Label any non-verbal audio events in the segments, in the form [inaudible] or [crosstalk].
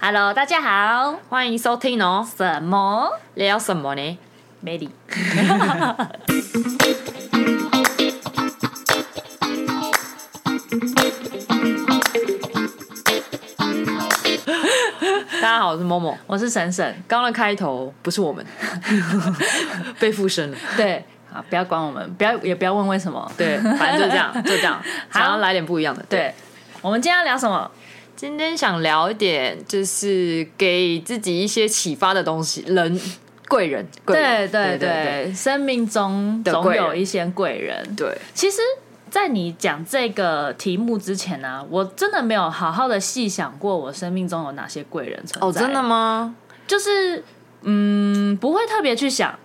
Hello，大家好，欢迎收听哦。什么？聊什么呢？美丽。大家好，我是 Momo，我是沈沈。刚刚的开头不是我们，[laughs] 被附身了。对，啊，不要管我们，不要也不要问为什么。对，反正就这样，就这样，[laughs] 想要来点不一样的。对，对，我们今天要聊什么？今天想聊一点，就是给自己一些启发的东西，人贵人，贵人，对对对，生命中总有一些贵人。对，其实，在你讲这个题目之前呢、啊，我真的没有好好的细想过，我生命中有哪些贵人存在。哦，真的吗？就是，嗯，不会特别去想，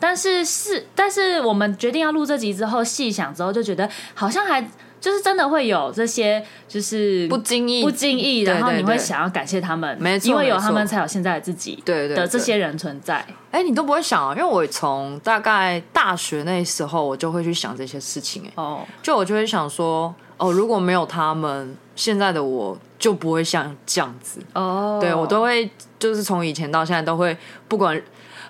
但是是，但是我们决定要录这集之后，细想之后，就觉得好像还。就是真的会有这些，就是不经意、不经意，然后你会想要感谢他们，没错，因为有他们才有现在的自己，对对的这些人存在。哎，你都不会想啊？因为我从大概大学那时候，我就会去想这些事情。哎，哦，就我就会想说，哦，如果没有他们，现在的我就不会像这样子。哦，对，我都会，就是从以前到现在都会，不管。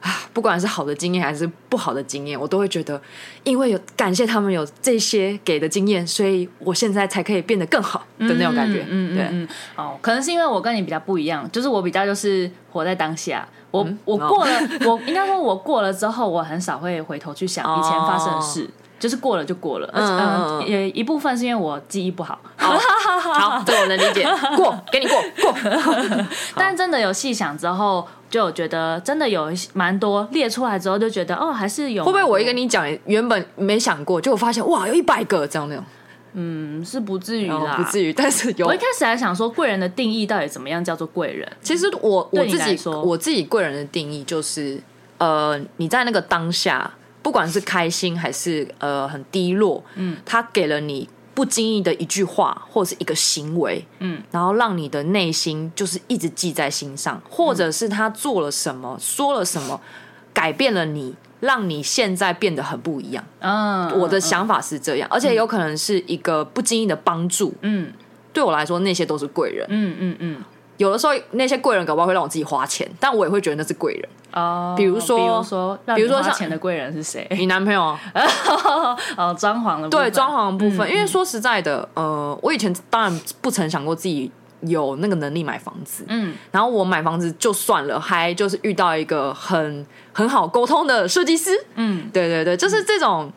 啊，不管是好的经验还是不好的经验，我都会觉得，因为有感谢他们有这些给的经验，所以我现在才可以变得更好的那种感觉。嗯，对，嗯，哦，可能是因为我跟你比较不一样，就是我比较就是活在当下。我、嗯、我过了，[laughs] 我应该说我过了之后，我很少会回头去想以前发生的事。哦就是过了就过了，嗯，嗯，也一部分是因为我记忆不好。好，好，这我能理解。过，给你过过。[laughs] [laughs] 但真的有细想之后，就觉得真的有蛮多列出来之后，就觉得哦，还是有。会不会我一跟你讲，原本没想过，就我发现哇，有一百个这样那种。嗯，是不至于啦，不至于。但是有，我一开始还想说，贵人的定义到底怎么样叫做贵人？其实我我自己说，我自己贵人的定义就是，呃，你在那个当下。不管是开心还是呃很低落，嗯，他给了你不经意的一句话或者是一个行为，嗯，然后让你的内心就是一直记在心上，或者是他做了什么，说了什么，改变了你，让你现在变得很不一样。嗯，我的想法是这样，而且有可能是一个不经意的帮助，嗯，对我来说那些都是贵人，嗯嗯嗯。有的时候那些贵人搞不好会让我自己花钱，但我也会觉得那是贵人。哦，比如说，比如说，比如说花钱的贵人是谁？你男朋友啊？[laughs] 哦，装潢的。对，装潢的部分。因为说实在的，呃，我以前当然不曾想过自己有那个能力买房子。嗯，然后我买房子就算了，还就是遇到一个很很好沟通的设计师。嗯，对对对，就是这种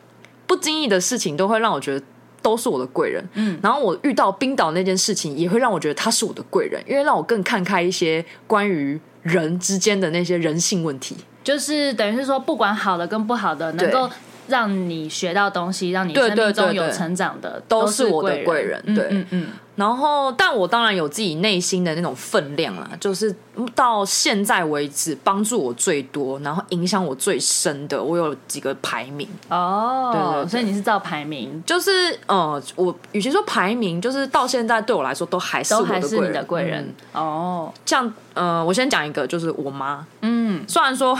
不经意的事情都会让我觉得。都是我的贵人，嗯，然后我遇到冰岛那件事情，也会让我觉得他是我的贵人，因为让我更看开一些关于人之间的那些人性问题，就是等于是说，不管好的跟不好的，能够让你学到东西，让你生命中有成长的，都是我的贵人，对，嗯嗯。然后，但我当然有自己内心的那种分量啦，就是到现在为止，帮助我最多，然后影响我最深的，我有几个排名。哦，对，对，对，所以你是照排名，就是呃，我与其说排名，就是到现在对我来说都还是还是你的贵人，嗯，哦。像呃，我先讲一个，就是我妈，嗯，虽然说。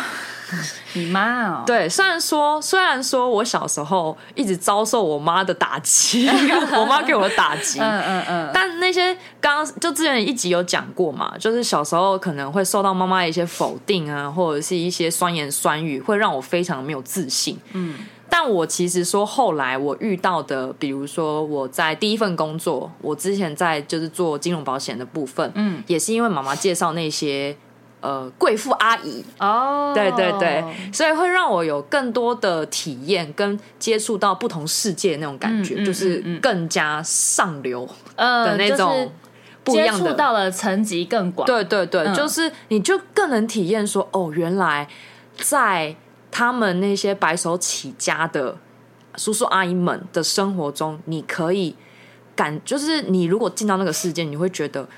[laughs] 你妈哦，对，虽然说虽然说我小时候一直遭受我妈的打击，[laughs] 我妈给我的打击，[laughs] 嗯嗯嗯，但那些刚刚就之前一集有讲过嘛，就是小时候可能会受到妈妈的一些否定啊，或者是一些酸言酸语，会让我非常没有自信。嗯，但我其实说后来我遇到的，比如说我在第一份工作，我之前在就是做金融保险的部分，嗯，也是因为妈妈介绍那些。呃，贵妇阿姨。哦，对对对，所以会让我有更多的体验跟接触到不同世界那种感觉，嗯嗯嗯嗯、就是更加上流的那种不一样的，接触到了层级更广。对对对，嗯、就是你就更能体验说，哦，原来在他们那些白手起家的叔叔阿姨们的生活中，你可以感，就是你如果进到那个世界，你会觉得。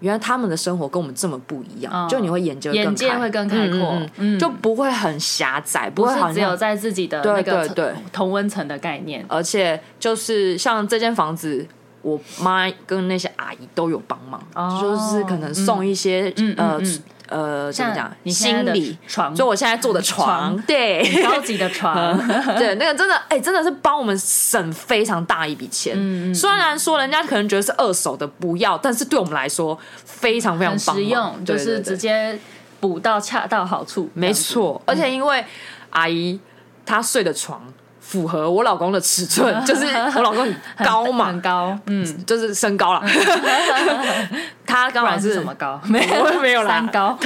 原来他们的生活跟我们这么不一样，哦、就你会眼界眼界会更开阔，嗯嗯、就不会很狭窄，不会好只有在自己的那个同温层的概念。而且就是像这间房子，我妈跟那些阿姨都有帮忙，哦、就是可能送一些、嗯、呃。呃，怎么讲？你心理床，就我现在坐的床，床对，高级的床，[laughs] 对，那个真的，哎、欸，真的是帮我们省非常大一笔钱。嗯，虽然说人家可能觉得是二手的不要，但是对我们来说非常非常实用，就是直接补到恰到好处。没错，而且因为阿姨她睡的床。符合我老公的尺寸，[laughs] 就是我老公很高嘛，很高，嗯，就是身高了。[laughs] 他刚好是什么高？[laughs] 没有没有啦，三高，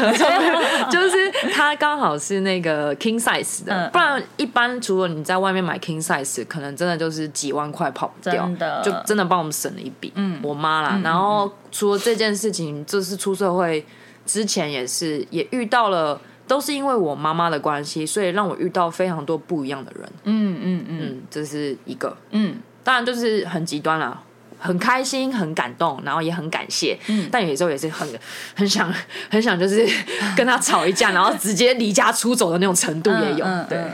就是他刚好是那个 king size 的，不然一般除了你在外面买 king size，可能真的就是几万块跑不掉，就真的帮我们省了一笔。嗯，我妈啦，然后除了这件事情，就是出社会之前也是也遇到了。都是因为我妈妈的关系，所以让我遇到非常多不一样的人。嗯嗯嗯，这是一个。嗯，当然就是很极端啦，很开心，很感动，然后也很感谢。嗯，但有时候也是很很想很想，就是跟他吵一架，然后直接离家出走的那种程度也有。对，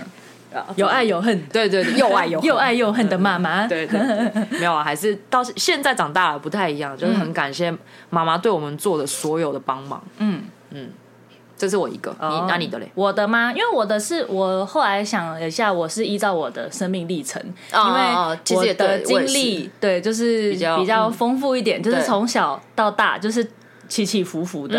有爱有恨，对对，[laughs] 又爱又又爱又恨的妈妈。对 [laughs] 对，[laughs] 没有啊，还是到现在长大了不太一样，就是很感谢妈妈对我们做的所有的帮忙。嗯嗯。这是我一个，你那你的嘞？我的吗？因为我的是我后来想了一下，我是依照我的生命历程，因为我的经历对，就是比较丰富一点，就是从小到大就是起起伏伏的，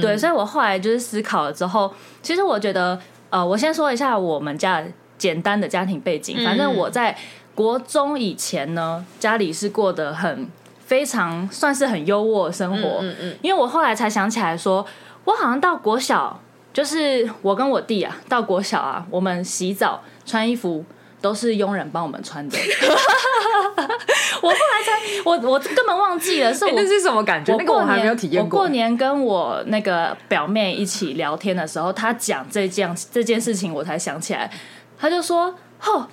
对，所以我后来就是思考了之后，其实我觉得，呃，我先说一下我们家简单的家庭背景，反正我在国中以前呢，家里是过得很非常算是很优渥的生活，嗯嗯，因为我后来才想起来说。我好像到国小，就是我跟我弟啊，到国小啊，我们洗澡穿衣服都是佣人帮我们穿的。[laughs] 我后来才，我我根本忘记了，是我、欸、那是什么感觉？我过年我还没有体验过。我过年跟我那个表妹一起聊天的时候，她讲这件这件事情，我才想起来。她就说：“哦。”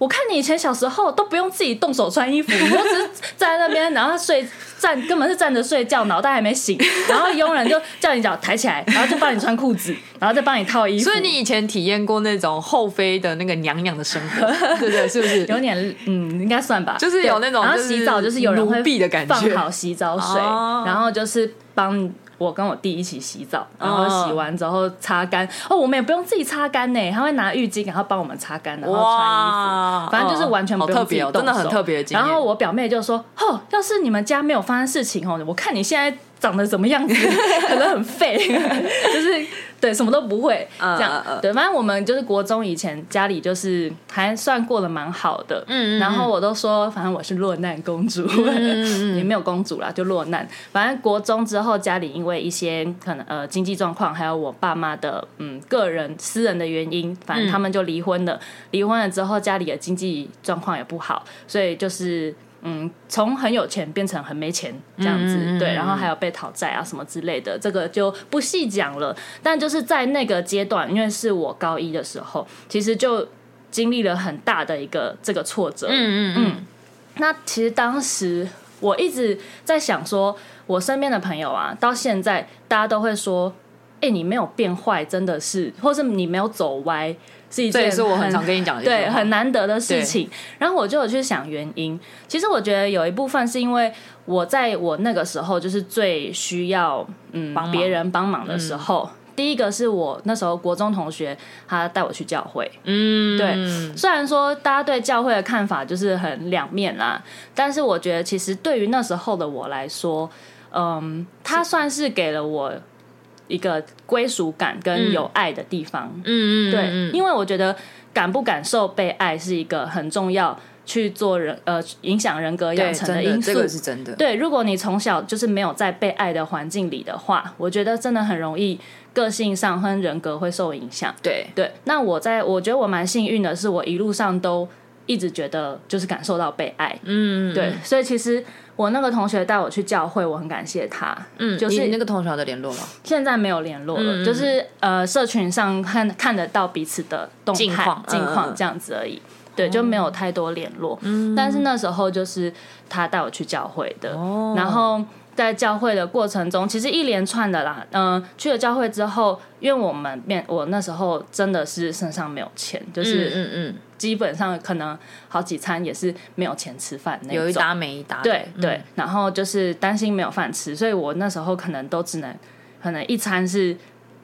我看你以前小时候都不用自己动手穿衣服，[laughs] 你就只是站在那边，然后睡站根本是站着睡觉，脑袋还没醒，然后佣人就叫你脚抬起来，然后就帮你穿裤子，然后再帮你套衣服。所以你以前体验过那种后妃的那个娘娘的生活，[laughs] 对不对？是不是有点嗯，应该算吧？就是有那种，然后洗澡就是有人会放好洗澡水，然后就是帮。我跟我弟一起洗澡，然后洗完之后擦干。哦，我们也不用自己擦干呢，他会拿浴巾，然后帮我们擦干，然后穿衣服。反正就是完全不用自己动手，真的很特别。然后我表妹就说：“哦，要是你们家没有发生事情哦，我看你现在长得怎么样子，[laughs] 可能很废，就是。”对，什么都不会，这样对。反正我们就是国中以前家里就是还算过得蛮好的，嗯，然后我都说，反正我是落难公主，[laughs] 也没有公主啦，就落难。反正国中之后，家里因为一些可能呃经济状况，还有我爸妈的嗯个人私人的原因，反正他们就离婚了。离婚了之后，家里的经济状况也不好，所以就是。嗯，从很有钱变成很没钱这样子，嗯、对，然后还有被讨债啊什么之类的，这个就不细讲了。但就是在那个阶段，因为是我高一的时候，其实就经历了很大的一个这个挫折。嗯嗯嗯。那其实当时我一直在想说，我身边的朋友啊，到现在大家都会说，哎、欸，你没有变坏，真的是，或是你没有走歪。是一件，是我很常跟你讲的，对，很难得的事情。然后我就有去想原因。其实我觉得有一部分是因为我在我那个时候就是最需要嗯别人帮忙的时候。第一个是我那时候国中同学，他带我去教会。嗯，对。虽然说大家对教会的看法就是很两面啦，但是我觉得其实对于那时候的我来说，嗯，他算是给了我。一个归属感跟有爱的地方，嗯嗯，对，因为我觉得感不感受被爱是一个很重要去做人呃影响人格养成的因素，这个是真的。对，如果你从小就是没有在被爱的环境里的话，我觉得真的很容易个性上和人格会受影响。对对，那我在我觉得我蛮幸运的是，我一路上都一直觉得就是感受到被爱，嗯，对，所以其实。我那个同学带我去教会，我很感谢他。嗯，就是你那个同学的联络吗？现在没有联络了，嗯、就是呃，社群上看看得到彼此的动态、近况、近况这样子而已。嗯、对，就没有太多联络。嗯，但是那时候就是他带我去教会的，哦、然后。在教会的过程中，其实一连串的啦，嗯、呃，去了教会之后，因为我们面我那时候真的是身上没有钱，就是嗯嗯，基本上可能好几餐也是没有钱吃饭那种，有一搭没一搭，对对，然后就是担心没有饭吃，所以我那时候可能都只能可能一餐是。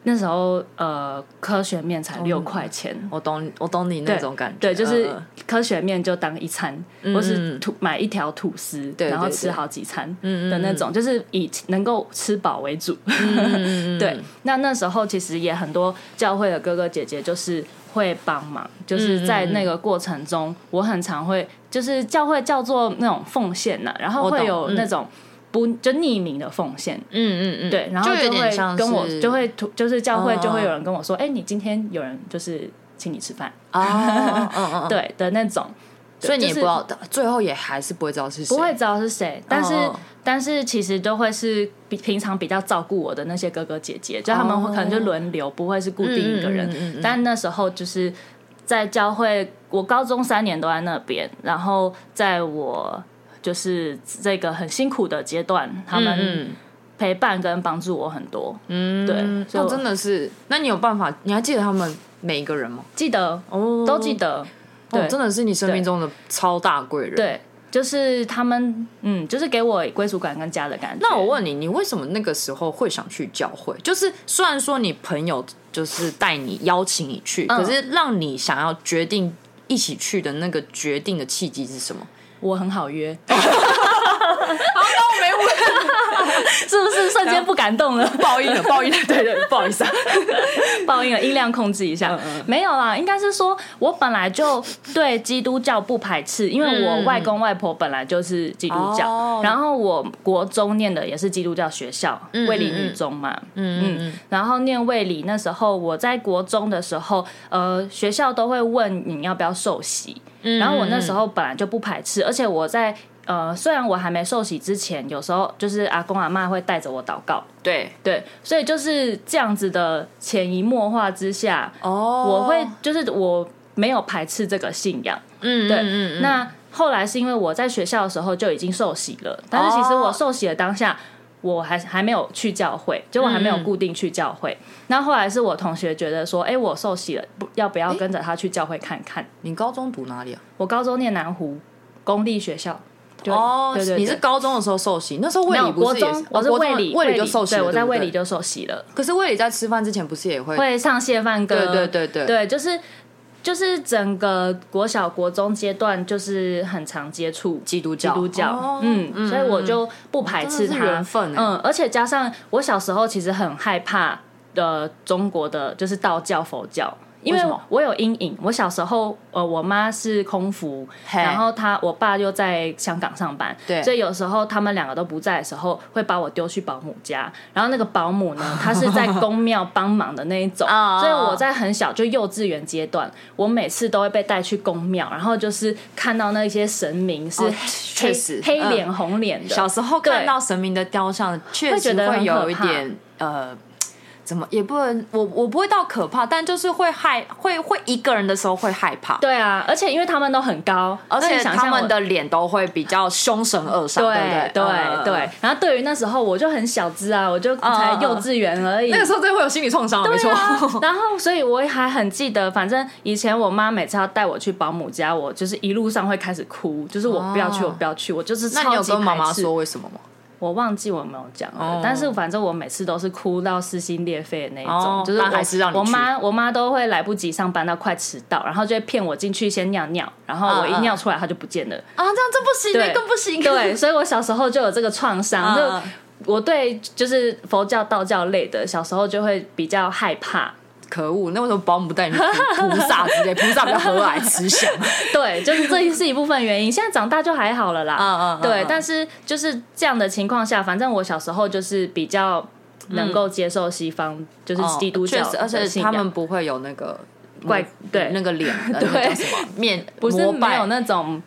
那时候，呃，科学面才六块钱。我懂，我懂你那种感觉。对，就是科学面就当一餐，或是吐买一条吐司，然后吃好几餐的那种，就是以能够吃饱为主。[laughs] 对，那那时候其实也很多教会的哥哥姐姐就是会帮忙，就是在那个过程中，我很常会就是教会叫做那种奉献呐，然后会有那种。不就匿名的奉献，嗯嗯嗯，对，然后就会跟我就会就是教会就会有人跟我说，哎，你今天有人就是请你吃饭啊，[laughs] 对的那种，所以你也不知道，最后也还是不会知道是谁，不会知道是谁，但是但是其实都会是比平常比较照顾我的那些哥哥姐姐，就他们会可能就轮流，不会是固定一个人，但那时候就是在教会，我高中三年都在那边，然后在我。就是这个很辛苦的阶段，他们陪伴跟帮助我很多。嗯，对，所以真的是。那你有办法？你还记得他们每一个人吗？记得，哦，都记得。对，真的是你生命中的超大贵人。对，就是他们，嗯，就是给我归属感跟家的感觉。那我问你，你为什么那个时候会想去教会？就是虽然说你朋友就是带你邀请你去，可是让你想要决定一起去的那个决定的契机是什么？我很好约，[laughs] 好，那我没问，[laughs] 是不是瞬间不敢动了？[laughs] 报应了，报应了，对对，不好意思啊，报应了，音量控制一下。没有啦，应该是说我本来就对基督教不排斥，因为我外公外婆本来就是基督教，然后我国中念的也是基督教学校，卫理女中嘛，嗯嗯，然后念卫理那时候，我在国中的时候，呃，学校都会问你要不要受洗。然后我那时候本来就不排斥，而且我在呃，虽然我还没受洗之前，有时候就是阿公阿妈会带着我祷告，对。对，所以就是这样子的潜移默化之下，哦，我会就是我没有排斥这个信仰，嗯，对，嗯，那后来是因为我在学校的时候就已经受洗了，但是其实我受洗的当下。我还还没有去教会，就我还没有固定去教会。那、嗯、后，来是我同学觉得说，哎、欸，我受洗了，不要不要跟着他去教会看看？你高中读哪里啊？我高中念南湖公立学校。哦，对对，对，你是高中的时候受洗，那时候卫理不是也是？我是卫理，卫理就受洗了，对，我在卫理就受洗了。可是卫理在吃饭之前不是也会会唱谢饭歌？对对对对，对，就是。就是整个国小国中阶段，就是很常接触基督教，基督教，嗯，所以我就不排斥他，缘分，嗯，而且加上我小时候其实很害怕的中国的就是道教、佛教。因为我有阴影，我小时候，呃，我妈是空服，然后她我爸又在香港上班，对，所以有时候他们两个都不在的时候，会把我丢去保姆家，然后那个保姆呢，[laughs] 她是在公庙帮忙的那一种，所以我在很小就幼稚园阶段，我每次都会被带去宫庙，然后就是看到那些神明是确实黑脸红脸的，小时候看到神明的雕像，确实会有一点呃。怎么也不能，我我不会到可怕，但就是会害，会会一个人的时候会害怕。对啊，而且因为他们都很高，而且他们的脸都会比较凶神恶煞，对不对？对对对。然后对于那时候我就很小只啊，我就才幼稚园而已，那个时候真的会有心理创伤，没错。[laughs] [laughs] 然后所以我还很记得，反正以前我妈每次要带我去保姆家，我就是一路上会开始哭，就是我不要去，我不要去，我就是。那你有跟妈妈说为什么吗？我忘记我没有讲了，oh. 但是反正我每次都是哭到撕心裂肺的那一种，oh, 就是我还是让你我妈我妈都会来不及上班到快迟到，然后就会骗我进去先尿尿，然后我一尿出来她就不见了啊，uh, uh. 这样这不行，对更不行。对，所以我小时候就有这个创伤，uh. 就我对就是佛教、道教类的，小时候就会比较害怕。可恶！那为什么保姆不带你去菩萨之类？菩萨比较和蔼慈祥。[laughs] 对，就是这是一部分原因。现在长大就还好了啦。[laughs] 嗯嗯。对，但是就是这样的情况下，反正我小时候就是比较能够接受西方，就是基督教，而且他们不会有那个怪对那个脸，对什么面不是没有那种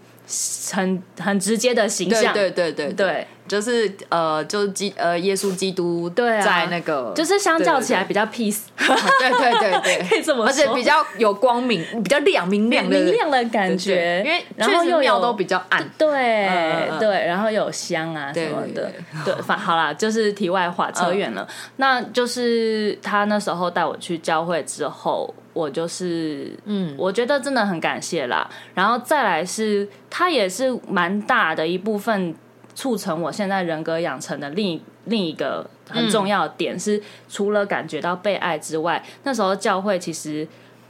很很直接的形象。对对对对。就是呃，就是基呃，耶稣基督对在那个，就是相较起来比较 peace，对对对对，[laughs] 可以这么说，而且比较有光明，比较亮明亮的。明亮的感觉，因为然后又庙都比较暗，对对，然后有香啊什么的，对，反好啦，就是题外话，扯远了。那就是他那时候带我去教会之后，我就是嗯，我觉得真的很感谢啦。然后再来是，他也是蛮大的一部分。促成我现在人格养成的另一另一个很重要的点是，除了感觉到被爱之外，那时候教会其实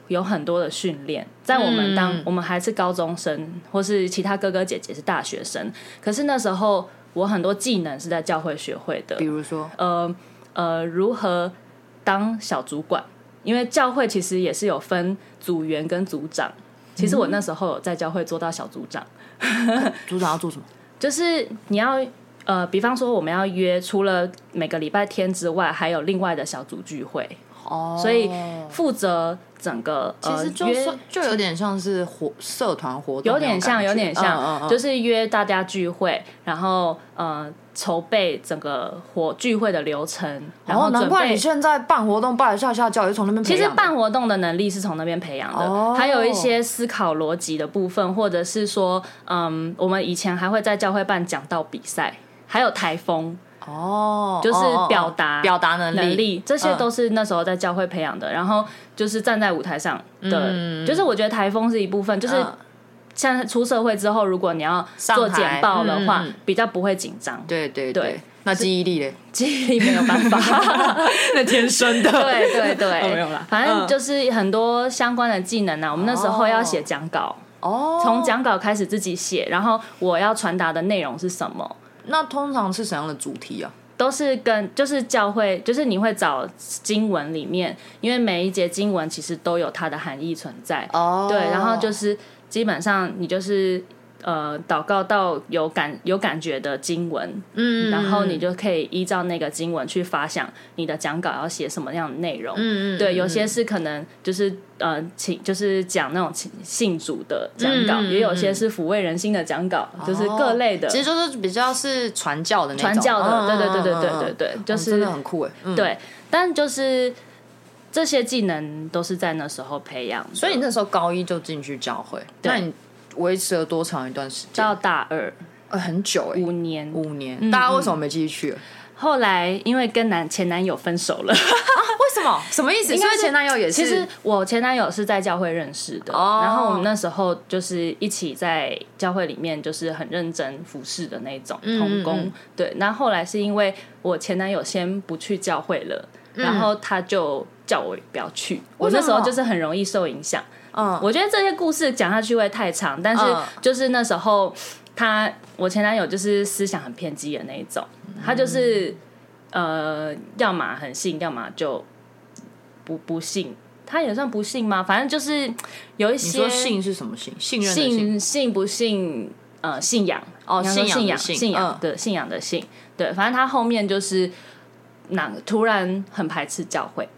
有很多的训练，在我们当我们还是高中生，或是其他哥哥姐姐是大学生，可是那时候我很多技能是在教会学会的，比如说，呃呃，如何当小主管，因为教会其实也是有分组员跟组长。其实我那时候有在教会做到小组长，[laughs] 组长要做什么？就是你要呃，比方说我们要约，除了每个礼拜天之外，还有另外的小组聚会哦，所以负责整个其实就有点像是活社团活动，有点像，有点像，就是约大家聚会，然后呃。筹备整个活聚会的流程，然后难怪你现在办活动办得下下教，也是从那边。其实办活动的能力是从那边培养的，哦，还有一些思考逻辑的部分，或者是说，嗯，我们以前还会在教会办讲道比赛，还有台风哦，就是表达表达能力，能力，这些都是那时候在教会培养的。然后就是站在舞台上的，嗯，就是我觉得台风是一部分，就是。像出社会之后，如果你要做简报的话，嗯、比较不会紧张。对对对，对那记忆力嘞？[laughs] 记忆力没有办法，[laughs] 那天生的。[laughs] 对对对，哦、没有啦。反正就是很多相关的技能啊。我们那时候要写讲稿哦，从讲稿开始自己写，然后我要传达的内容是什么？那通常是什么样的主题啊？都是跟就是教会，就是你会找经文里面，因为每一节经文其实都有它的含义存在哦。对，然后就是。基本上你就是呃祷告到有感有感觉的经文，嗯，然后你就可以依照那个经文去发想你的讲稿要写什么样的内容，嗯嗯，对，有些是可能就是呃请就是讲那种信主的讲稿，嗯，也有些是抚慰人心的讲稿，嗯，就是各类的，其实就是比较是传教的那种，传教的，对对对对对对对，就是真的很酷哎，嗯，对，但就是。这些技能都是在那时候培养，所以你那时候高一就进去教会，那你维持了多长一段时间？到大二，呃，很久哎，五年，五年。大家为什么没继续去？后来因为跟男前男友分手了，为什么？什么意思？因为前男友也是，其实我前男友是在教会认识的，然后我们那时候就是一起在教会里面，就是很认真服侍的那种童工。对，那后来是因为我前男友先不去教会了，然后他就。叫我不要去，我那时候就是很容易受影响。嗯，我觉得这些故事讲下去会太长，但是就是那时候他我前男友就是思想很偏激的那一种，他就是呃，要么很信，要么就不不信。他也算不信吗？反正就是有一些。信是什么信？信任信信不信？呃，信仰哦，信仰信仰信仰的信仰的信。对，反正他后面就是那突然很排斥教会。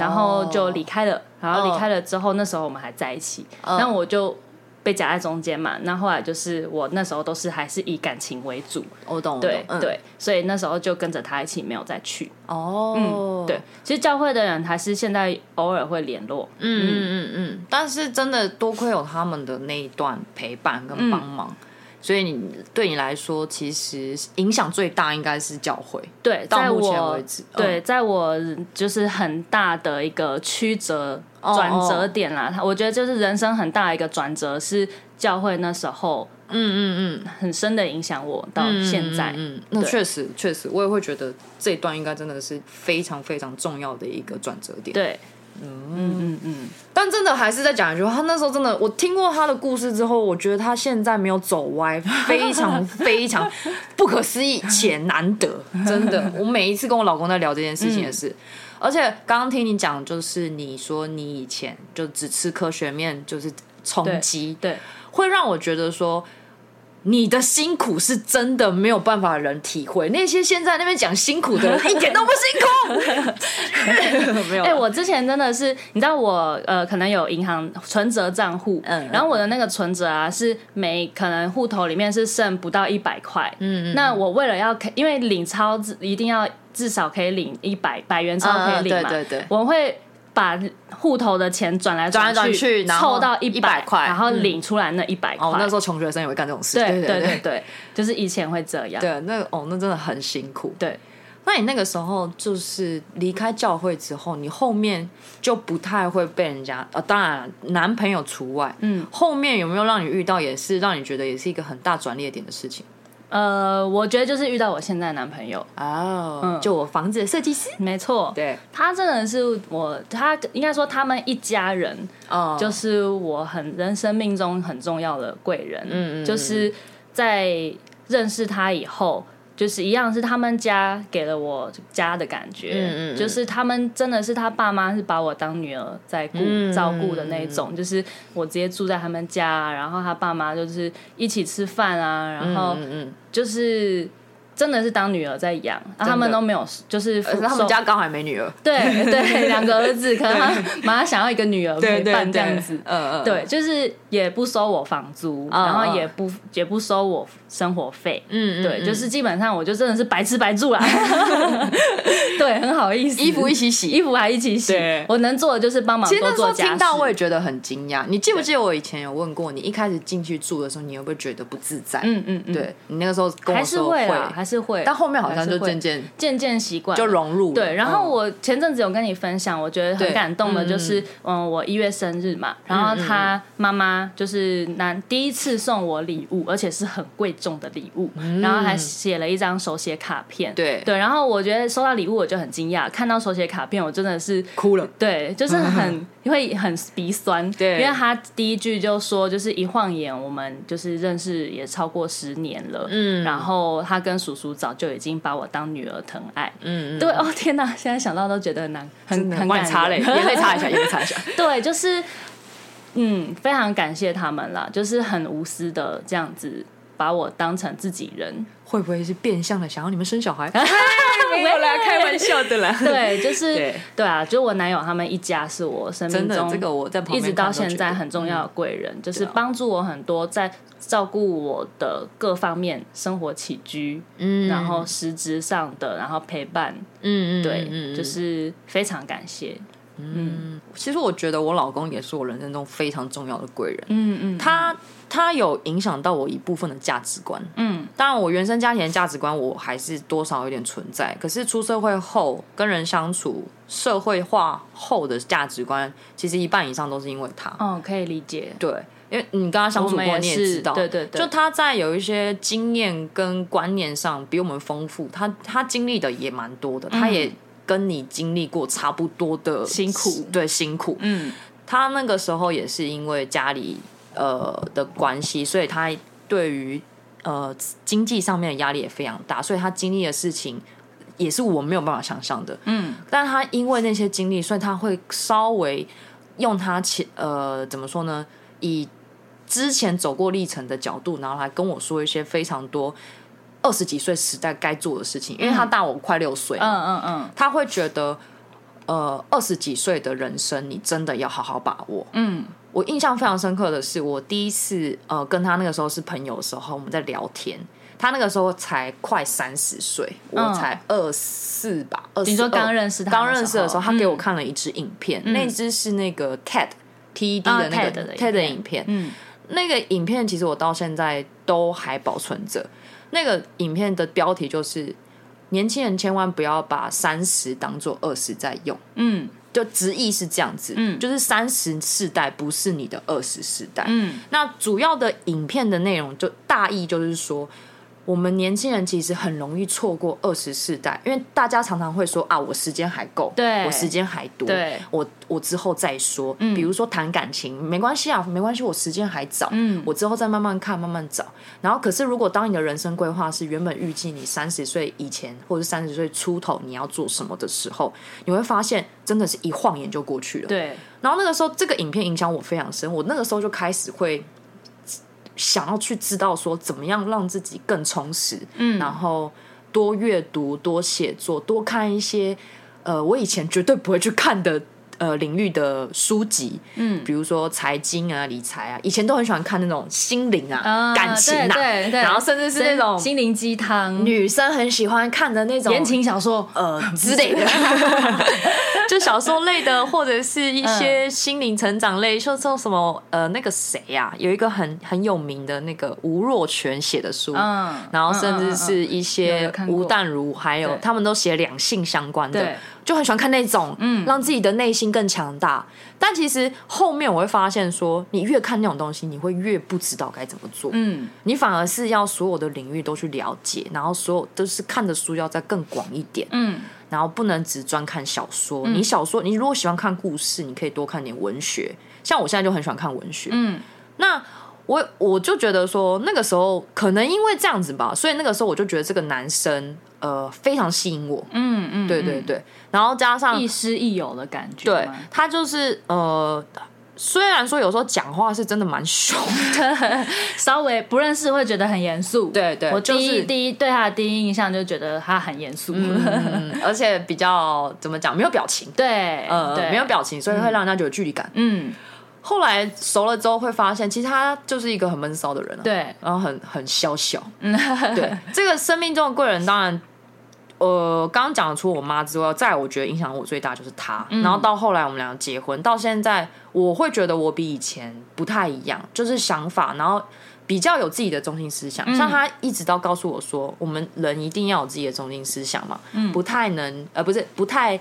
然后就离开了，然后离开了之后，那时候我们还在一起，那我就被夹在中间嘛。那后来就是我那时候都是还是以感情为主，我懂，对对，所以那时候就跟着他一起没有再去。哦，嗯，对，其实教会的人还是现在偶尔会联络，嗯嗯嗯嗯，但是真的多亏有他们的那一段陪伴跟帮忙。所以你对你来说，其实影响最大应该是教会。对，到目前为止，对，在我就是很大的一个曲折转折点啦。他我觉得就是人生很大的一个转折，是教会那时候，嗯嗯嗯，很深的影响我到现在。嗯，那确实确实，我也会觉得这一段应该真的是非常非常重要的一个转折点。对。嗯嗯嗯，但真的还是在讲一句话，他那时候真的，我听过他的故事之后，我觉得他现在没有走歪，非常 [laughs] 非常不可思议且难得，[laughs] 真的。我每一次跟我老公在聊这件事情也是，嗯、而且刚刚听你讲，就是你说你以前就只吃科学面，就是冲击，对，会让我觉得说。你的辛苦是真的没有办法人体会，那些现在那边讲辛苦的人 [laughs] 一点都不辛苦。[laughs] 没有，哎、欸，我之前真的是，你知道我呃，可能有银行存折账户，嗯，然后我的那个存折啊，是每可能户头里面是剩不到一百块，嗯，那我为了要，因为领钞一定要至少可以领一百百元钞可以领嘛，嗯、对对对，我会。把户头的钱转来转去，凑到一百块，然后领出来那一百块。哦，那时候穷学生也会干这种事。对对对对，就是以前会这样。对，那哦，那真的很辛苦。对，那你那个时候就是离开教会之后，你后面就不太会被人家，呃，当然男朋友除外。嗯，后面有没有让你遇到也是让你觉得也是一个很大转捩点的事情？呃，我觉得就是遇到我现在男朋友。哦，嗯，就我房子的设计师，没错，对，他真的是我，他应该说他们一家人，哦，就是我很人生命中很重要的贵人，嗯嗯，就是在认识他以后。就是一样，是他们家给了我家的感觉，嗯嗯，就是他们真的是他爸妈是把我当女儿在顾、嗯、照顾的那种，就是我直接住在他们家，然后他爸妈就是一起吃饭啊，然后就是。真的是当女儿在养，啊，他们都没有，就是他们家刚好没女儿，对对，两个儿子，可能他妈想要一个女儿陪伴这样子，嗯嗯，对，就是也不收我房租，然后也不也不收我生活费，嗯对，就是基本上我就真的是白吃白住啦，[laughs] 对，很好意思，衣服一起洗，衣服还一起洗，我能做的就是帮忙多做家事。听到我也觉得很惊讶，你记不记得我以前有问过你，一开始进去住的时候，你会不会觉得不自在？嗯嗯嗯，对你那个时候跟我说会。是会，但后面好像就渐渐渐渐习惯，就融入。对，然后我前阵子有跟你分享，我觉得很感动的，就是嗯，我一月生日嘛，然后他妈妈就是男第一次送我礼物，而且是很贵重的礼物，然后还写了一张手写卡片。对对，然后我觉得收到礼物我就很惊讶，看到手写卡片我真的是哭了。对，就是很 [laughs] 会很鼻酸。对，因为他第一句就说，就是一晃眼我们就是认识也超过十年了。嗯，然后他跟叔叔早就已经把我当女儿疼爱，嗯，对哦，天哪，现在想到都觉得很难，很很感擦泪，眼泪擦一下，眼泪擦一下。[laughs] 对，就是，嗯，非常感谢他们啦，就是很无私的这样子把我当成自己人，会不会是变相的想要你们生小孩？[laughs] 没有啦，开玩笑的啦。[laughs] 对，就是对，对啊，就我男友他们一家是我生命中这个我在一直到现在很重要的贵人，嗯、就是帮助我很多在。照顾我的各方面生活起居，嗯，然后实质上的，然后陪伴，嗯嗯，对，嗯，就是非常感谢，嗯，嗯，其实我觉得我老公也是我人生中非常重要的贵人，嗯嗯，他他有影响到我一部分的价值观，嗯，当然我原生家庭的价值观我还是多少有点存在，可是出社会后跟人相处、社会化后的价值观，其实一半以上都是因为他，哦，可以理解，对。因为你跟他相处过，你也知道，对对对，就他在有一些经验跟观念上比我们丰富，他他经历的也蛮多的，嗯、他也跟你经历过差不多的辛苦，对辛苦。嗯，他那个时候也是因为家里呃的关系，所以他对于呃经济上面的压力也非常大，所以他经历的事情也是我没有办法想象的。嗯，但他因为那些经历，所以他会稍微用他前呃怎么说呢？以之前走过历程的角度，然后来跟我说一些非常多二十几岁时代该做的事情，因为他大我快六岁，嗯嗯嗯，他会觉得，呃，二十几岁的人生你真的要好好把握。嗯，我印象非常深刻的是，我第一次呃跟他那个时候是朋友的时候，我们在聊天，他那个时候才快三十岁，我才二四吧，二十。你说刚认识他，刚认识的时候，他给我看了一支影片，那支是那个 TED TED 的那个 TED 的影片，嗯。那个影片其实我到现在都还保存着。那个影片的标题就是“年轻人千万不要把三十当做二十在用”。嗯，就直译是这样子。嗯，就是三十世代不是你的二十世代。嗯，那主要的影片的内容就大意就是说。我们年轻人其实很容易错过二十世代，因为大家常常会说啊，我时间还够，对，我时间还多，对，我我之后再说。嗯，比如说谈感情，没关系啊，没关系，我时间还早，嗯，我之后再慢慢看，慢慢找。然后，可是如果当你的人生规划是原本预计你三十岁以前或者三十岁出头你要做什么的时候，你会发现真的是一晃眼就过去了。对，然后那个时候这个影片影响我非常深，我那个时候就开始会。想要去知道说怎么样让自己更充实，嗯，然后多阅读、多写作、多看一些呃，我以前绝对不会去看的。呃，领域的书籍，嗯，比如说财经啊、理财啊，以前都很喜欢看那种心灵啊、感情啊，对对，然后甚至是那种心灵鸡汤，女生很喜欢看的那种言情小说，呃之类的，[laughs] [laughs] 就小说类的，或者是一些心灵成长类，说说什么呃，那个谁呀，有一个很很有名的那个吴若权写的书，嗯，然后甚至是一些吴淡如，还有他们都写两性相关的。就很喜欢看那种，嗯，让自己的内心更强大。但其实后面我会发现说，你越看那种东西，你会越不知道该怎么做。嗯，你反而是要所有的领域都去了解，然后所有都是看的书要再更广一点。嗯，然后不能只专看小说。嗯，你小说，你如果喜欢看故事，你可以多看点文学。像我现在就很喜欢看文学。嗯，那。我我就觉得说，那个时候可能因为这样子吧，所以那个时候我就觉得这个男生呃非常吸引我，嗯嗯，对对对，然后加上亦师亦友的感觉，对，他就是呃，虽然说有时候讲话是真的蛮凶的，[laughs] 稍微不认识会觉得很严肃，对对，我第一、就是、第一对他的第一印象就觉得他很严肃，嗯、[laughs] 而且比较怎么讲，没有表情，对，呃对，没有表情，所以会让人家觉得有距离感，嗯。后来熟了之后，会发现其实他就是一个很闷骚的人，啊，对，然后很很小小，[laughs] 对，这个生命中的贵人，当然，呃，刚刚讲的除我妈之外，再来我觉得影响我最大就是她，嗯。然后到后来我们俩结婚，到现在，我会觉得我比以前不太一样，就是想法，然后比较有自己的中心思想。嗯、像她一直都告诉我说，我们人一定要有自己的中心思想嘛，嗯，不太能，呃，不是不太。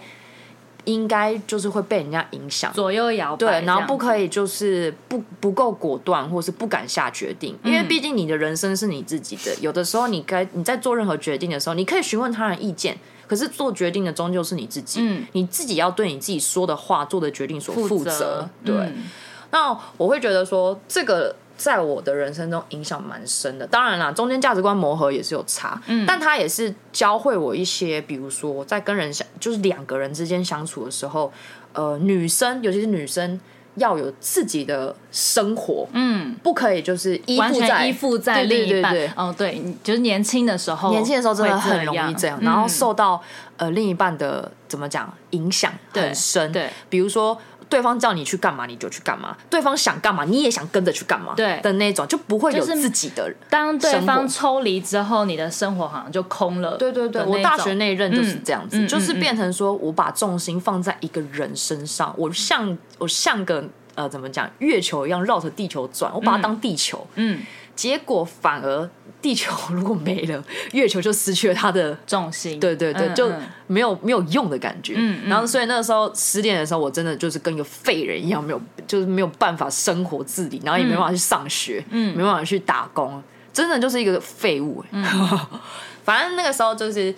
应该就是会被人家影响，左右摇摆，对，然后不可以就是不不够果断，或是不敢下决定，因为毕竟你的人生是你自己的。有的时候，你该你在做任何决定的时候，你可以询问他人意见，可是做决定的终究是你自己，嗯，你自己要对你自己说的话、做的决定所负责。对，嗯，那我会觉得说这个。在我的人生中影响蛮深的，当然啦，中间价值观磨合也是有差，嗯，但他也是教会我一些，比如说在跟人相，就是两个人之间相处的时候，呃，女生尤其是女生要有自己的生活，嗯，不可以就是依附在依附在另一半，对对对对，哦，对，就是年轻的时候，年轻的时候真的很容易这样，然后受到呃另一半的怎么讲影响很深，对，比如说。对方叫你去干嘛，你就去干嘛；对方想干嘛，你也想跟着去干嘛。对的那种，就不会有自己的。当对方抽离之后，你的生活好像就空了。对对对，我大学那一任就是这样子，嗯、就是变成说我把重心放在一个人身上，我像我像个呃怎么讲月球一样绕着地球转，我把它当地球。嗯。嗯结果反而地球如果没了，月球就失去了它的重心。对对对，嗯、就没有没有用的感觉。嗯，然后所以那个时候失恋的时候，我真的就是跟一个废人一样，没有就是没有办法生活自理，然后也没办法去上学，嗯，没办法去打工，真的就是一个废物。嗯，[laughs] 反正那个时候就是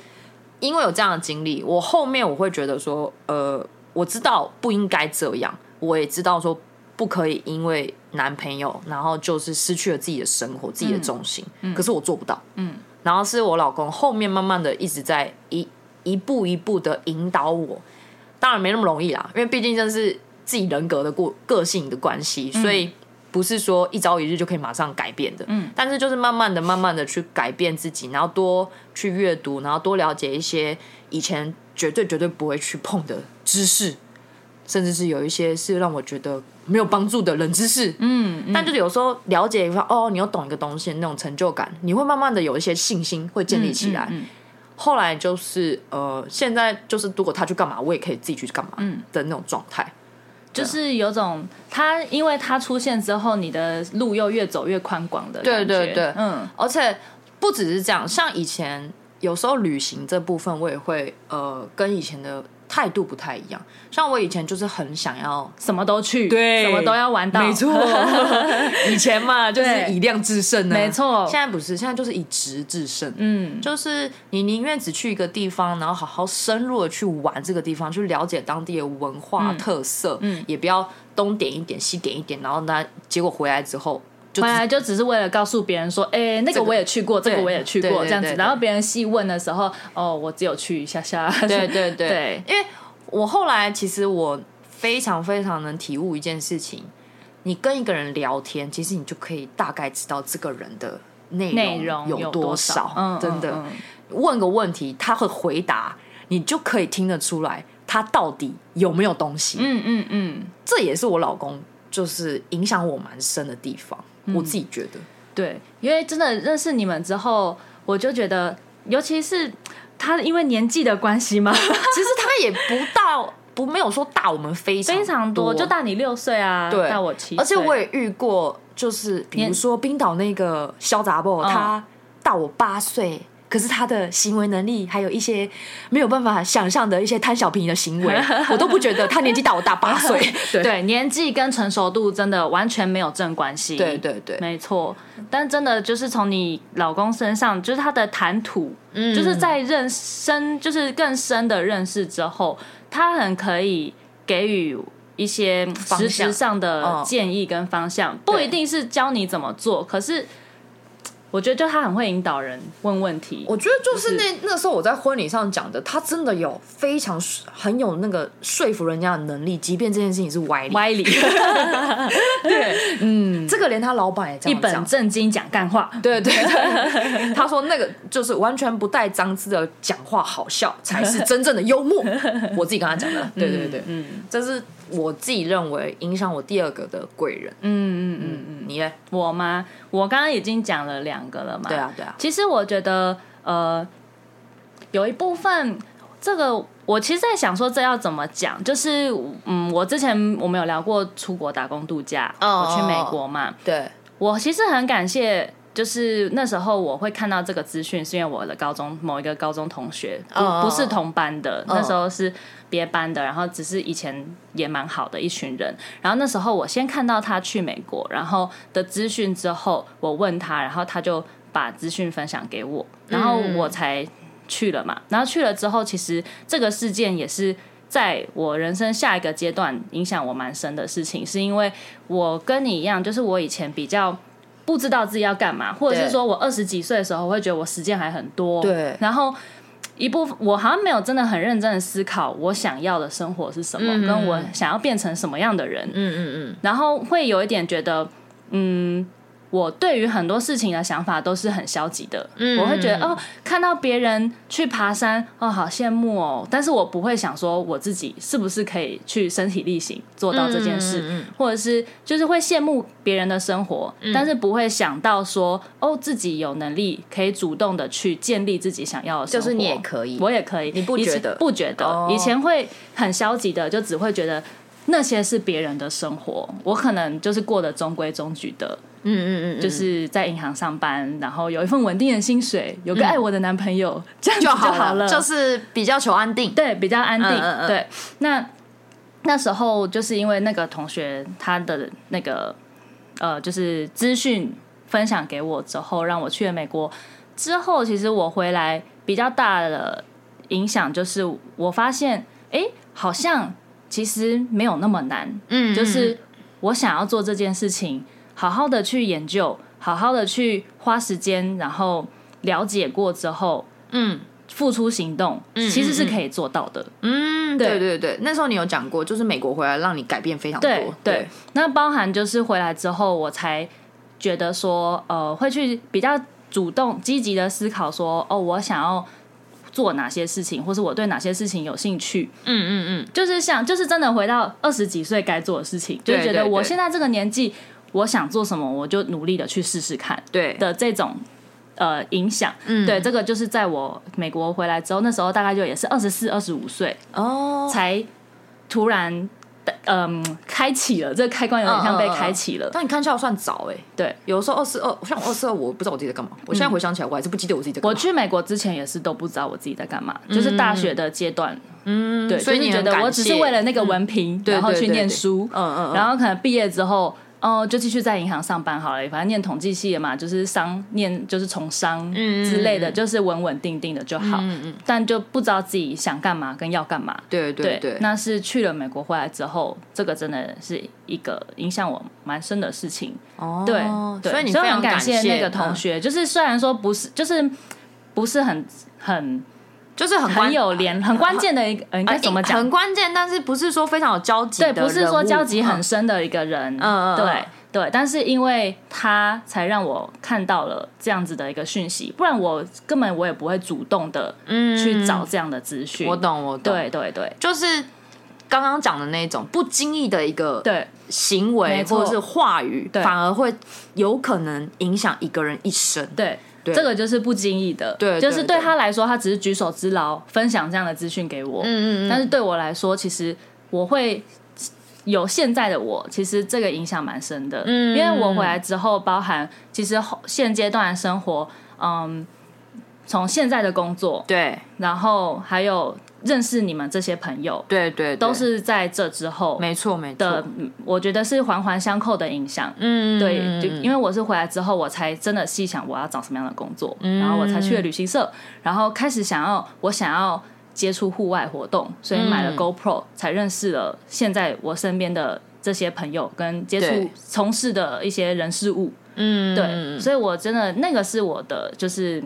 因为有这样的经历，我后面我会觉得说，呃，我知道不应该这样，我也知道说。不可以因为男朋友，然后就是失去了自己的生活、自己的重心。嗯，可是我做不到。嗯，然后是我老公后面慢慢的一直在一一步一步的引导我。当然没那么容易啦，因为毕竟这是自己人格的过个性的关系，所以不是说一朝一日就可以马上改变的。嗯，但是就是慢慢的、慢慢的去改变自己，然后多去阅读，然后多了解一些以前绝对绝对不会去碰的知识，甚至是有一些是让我觉得。没有帮助的冷知识，嗯，嗯，但就是有时候了解一下，哦，你又懂一个东西，那种成就感，你会慢慢的有一些信心会建立起来。嗯嗯嗯、后来就是呃，现在就是如果他去干嘛，我也可以自己去干嘛，嗯。的那种状态，就是有种他因为他出现之后，你的路又越走越宽广的对对对，嗯，而且不只是这样，像以前有时候旅行这部分，我也会呃跟以前的。态度不太一样，像我以前就是很想要什么都去，对，什么都要玩到，没错。[laughs] 以前嘛，就是以量制胜呢，没错。现在不是，现在就是以质制胜。嗯，就是你宁愿只去一个地方，然后好好深入的去玩这个地方，去了解当地的文化特色，嗯，也不要东点一点西点一点，然后呢，结果回来之后。回来就只是为了告诉别人说，哎、欸，那个我也去过，这个、这个我也去过，这样子。然后别人细问的时候，哦，我只有去一下下。对对对，[laughs] 对，因为我后来其实我非常非常能体悟一件事情，你跟一个人聊天，其实你就可以大概知道这个人的内容有多少。嗯，真的，问个问题，他会回答，你就可以听得出来他到底有没有东西。嗯嗯嗯，这也是我老公就是影响我蛮深的地方。我自己觉得，对，因为真的认识你们之后，我就觉得，尤其是他，因为年纪的关系嘛，[laughs] 其实他也不到，不没有说大我们非常非常多，就大你六岁啊，对，大我七岁，而且我也遇过，就是比如说冰岛那个肖杂布，他大我八岁。可是他的行为能力还有一些没有办法想象的一些贪小便宜的行为，[laughs] 我都不觉得他年纪大我大八岁。[laughs] 对，对，年纪跟成熟度真的完全没有正关系。对对对，没错。但真的就是从你老公身上，就是他的谈吐，嗯，就是在认深，就是更深的认识之后，他很可以给予一些实质上的建议跟方向，方向，不一定是教你怎么做，可是。我觉得就他很会引导人问问题。我觉得就是那、就是、那时候我在婚礼上讲的，他真的有非常很有那个说服人家的能力，即便这件事情是歪理。歪理。[laughs] 对，嗯，这个连他老板也这样讲。一本正经讲干话。对对对。[laughs] 他说那个就是完全不带脏字的讲话，好笑才是真正的幽默。[laughs] 我自己跟他讲的。对对对，嗯，这是。我自己认为影响我第二个的贵人，嗯嗯嗯嗯，你呢？我吗？我刚刚已经讲了两个了嘛。对啊对啊。其实我觉得，呃，有一部分这个，我其实在想说，这要怎么讲？就是，嗯，我之前我们有聊过出国打工度假，哦、我去美国嘛。对。我其实很感谢。就是那时候我会看到这个资讯，是因为我的高中某一个高中同学不、oh. 不是同班的，oh. 那时候是别班的，然后只是以前也蛮好的一群人。然后那时候我先看到他去美国，然后的资讯之后，我问他，然后他就把资讯分享给我，然后我才去了嘛。然后去了之后，其实这个事件也是在我人生下一个阶段影响我蛮深的事情，是因为我跟你一样，就是我以前比较。不知道自己要干嘛，或者是说我二十几岁的时候，我会觉得我时间还很多。对，然后一部分我好像没有真的很认真的思考我想要的生活是什么，嗯、跟我想要变成什么样的人。嗯嗯嗯，然后会有一点觉得，嗯。我对于很多事情的想法都是很消极的，嗯，我会觉得哦，看到别人去爬山，哦，好羡慕哦，但是我不会想说我自己是不是可以去身体力行做到这件事，嗯，或者是就是会羡慕别人的生活，嗯，但是不会想到说哦，自己有能力可以主动的去建立自己想要的生活，就是你也可以，我也可以，你不觉得？不觉得？哦，以前会很消极的，就只会觉得那些是别人的生活，我可能就是过得中规中矩的。嗯嗯嗯，就是在银行上班，然后有一份稳定的薪水，有个爱我的男朋友，嗯、这样就好了。就是比较求安定，对，比较安定。嗯嗯、对，那那时候就是因为那个同学他的那个呃，就是资讯分享给我之后，让我去了美国。之后其实我回来比较大的影响就是，我发现哎，好像其实没有那么难。嗯，就是我想要做这件事情。好好的去研究，好好的去花时间，然后了解过之后，嗯，付出行动，嗯，其实是可以做到的。嗯，对对对，那时候你有讲过，就是美国回来让你改变非常多。对，对，那包含就是回来之后，我才觉得说，呃，会去比较主动积极的思考说，哦，我想要做哪些事情，或是我对哪些事情有兴趣。嗯嗯嗯，就是像，就是真的回到二十几岁该做的事情，就觉得我现在这个年纪。我想做什么，我就努力的去试试看。对的这种呃影响，嗯，对，这个就是在我美国回来之后，那时候大概就也是二十四、二十五岁哦，才突然嗯开启了这个开关，有点像被开启了。但你看起来算早哎，对，有的时候二十二，像我二十二，我不知道我自己在干嘛。我现在回想起来，我还是不记得我自己在干嘛。我去美国之前也是都不知道我自己在干嘛，就是大学的阶段，嗯，对，所以你觉得我只是为了那个文凭，然后去念书，嗯嗯，然后可能毕业之后。哦，就继续在银行上班好了，反正念统计系的嘛，就是商念就是从商之类的，嗯、就是稳稳定定的就好。嗯嗯。但就不知道自己想干嘛跟要干嘛。对对对，对。那是去了美国回来之后，这个真的是一个影响我蛮深的事情。哦。对对，所以你非常感谢那个同学，嗯、就是虽然说不是，就是不是很很。就是很很有连很关键的一个，应该怎么讲？很关键，但是不是说非常有交集的，对，不是说交集很深的一个人。嗯嗯，对对。但是因为他才让我看到了这样子的一个讯息，不然我根本我也不会主动的去找这样的资讯。我懂，我懂。对对对，就是刚刚讲的那种不经意的一个对行为或者是话语，反而会有可能影响一个人一生。对。这个就是不经意的，对，就是对他来说，他只是举手之劳，分享这样的资讯给我。嗯嗯，但是对我来说，其实我会有现在的我，其实这个影响蛮深的。嗯，因为我回来之后，包含其实现阶段的生活，嗯，从现在的工作，对，然后还有认识你们这些朋友，对对，都是在这之后，没错没错。的，我觉得是环环相扣的影响。嗯，对，就因为我是回来之后，我才真的细想我要找什么样的工作，然后我才去了旅行社，然后开始想要我想要接触户外活动，所以买了 GoPro，才认识了现在我身边的这些朋友跟接触从事的一些人事物。嗯，对，所以我真的那个是我的，就是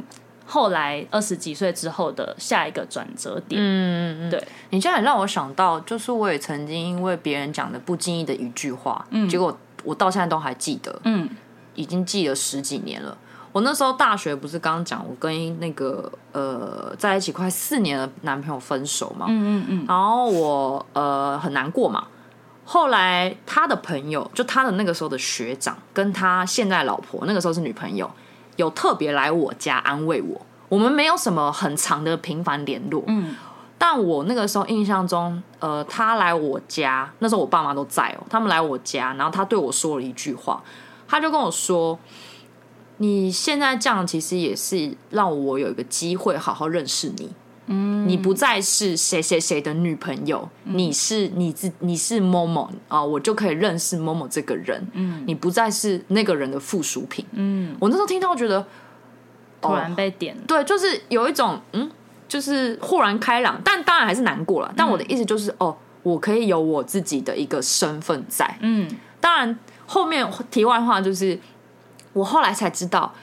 后来二十几岁之后的下一个转折点。嗯嗯嗯，对，你这样也让我想到，就是我也曾经因为别人讲的不经意的一句话，嗯，结果我到现在都还记得，嗯，已经记了十几年了。我那时候大学不是刚刚讲，我跟那个呃在一起快四年的男朋友分手嘛，嗯嗯嗯，然后我呃很难过嘛。后来他的朋友，就他的那个时候的学长，跟他现在老婆那个时候是女朋友，有特别来我家安慰我。我们没有什么很长的频繁联络，嗯，但我那个时候印象中，呃，他来我家，那时候我爸妈都在哦，他们来我家，然后他对我说了一句话，他就跟我说：“你现在这样，其实也是让我有一个机会好好认识你。”嗯，你不再是谁谁谁的女朋友，嗯、你是你自你是某某啊，我就可以认识某某这个人。嗯，你不再是那个人的附属品。嗯，我那时候听到觉得突然被点了，对，就是有一种嗯，就是豁然开朗，但当然还是难过了。嗯、但我的意思就是，哦，我可以有我自己的一个身份在。嗯，当然后面题外话就是，我后来才知道，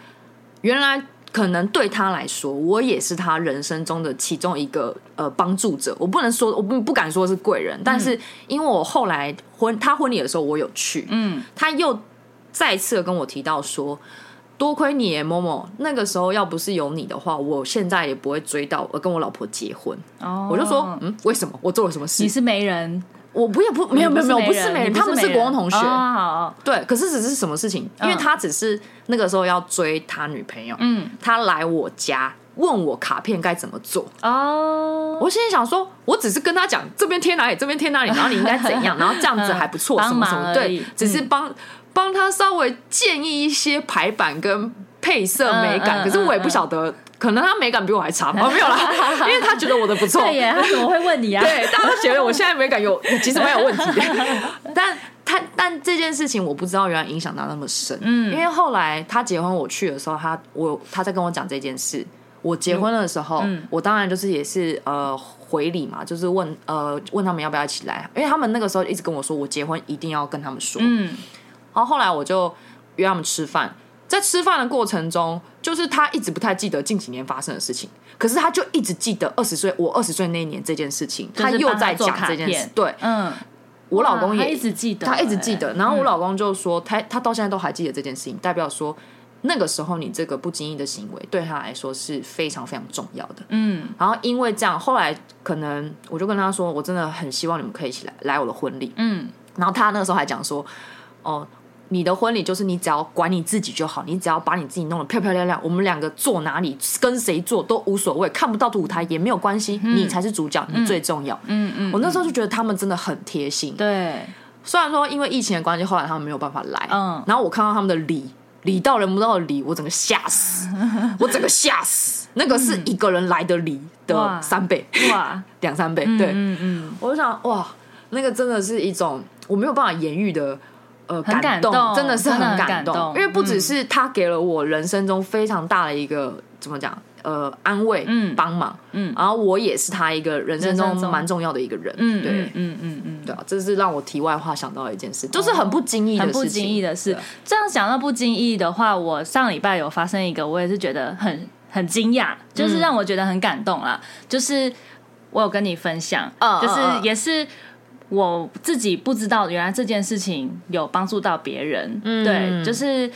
原来。可能对他来说，我也是他人生中的其中一个呃帮助者。我不能说，我不不敢说是贵人，嗯、但是因为我后来婚他婚礼的时候我有去，嗯，他又再次的跟我提到说，多亏你耶，某某那个时候要不是有你的话，我现在也不会追到我跟我老婆结婚。哦，我就说，嗯，为什么？我做了什么事？你是媒人。我不也不没有没有没有不是媒人，他们是国中同学。对，可是只是什么事情？因为他只是那个时候要追他女朋友，嗯，他来我家问我卡片该怎么做。哦，我现在想说，我只是跟他讲这边贴哪里，这边贴哪里，然后你应该怎样，[laughs] 然后这样子还不错，什么什么，对，只是帮帮他稍微建议一些排版跟配色美感，可是我也不晓得。可能他美感比我还差吗？没有啦，[laughs] 因为他觉得我的不错。对呀，他怎么会问你啊？对，大家都觉得我现在美感有，其实蛮有问题 [laughs] 的。但他但这件事情我不知道，原来影响到那么深。嗯，因为后来他结婚，我去的时候，他我他在跟我讲这件事。我结婚的时候，嗯、我当然就是也是呃回礼嘛，就是问呃问他们要不要一起来，因为他们那个时候一直跟我说，我结婚一定要跟他们说。嗯，然后后来我就约他们吃饭。在吃饭的过程中，就是他一直不太记得近几年发生的事情，可是他就一直记得二十岁，我二十岁那一年这件事情，他又在讲这件事。对，嗯，我老公也一直记得，他一直记得。然后我老公就说，他他到现在都还记得这件事情，代表说那个时候你这个不经意的行为对他来说是非常非常重要的。嗯，然后因为这样，后来可能我就跟他说，我真的很希望你们可以一起来来我的婚礼。嗯，然后他那个时候还讲说，哦。你的婚礼就是你只要管你自己就好，你只要把你自己弄得漂漂亮亮，我们两个坐哪里跟谁坐都无所谓，看不到的舞台也没有关系，嗯、你才是主角，你最重要。嗯嗯，嗯，我那时候就觉得他们真的很贴心。对，虽然说因为疫情的关系，后来他们没有办法来。嗯，然后我看到他们的礼，礼到人不到的礼，我整个吓死，[laughs] 我整个吓死。那个是一个人来的礼的三倍，哇，[laughs] 两三倍。对，嗯嗯，我就想哇，那个真的是一种我没有办法言喻的。呃，感动，真的是很感动，因为不只是他给了我人生中非常大的一个、嗯、怎么讲，呃，安慰，嗯，帮忙，嗯，然后我也是他一个人生中蛮重要的一个人，嗯，对，嗯嗯嗯，嗯，对啊，这是让我题外话想到的一件事，哦、就是很不经意的事情，很不经意的事。对这样想到不经意的话，我上礼拜有发生一个，我也是觉得很很惊讶，就是让我觉得很感动啦，嗯、就是我有跟你分享，嗯、就是也是。我自己不知道，原来这件事情有帮助到别人。嗯，对，就是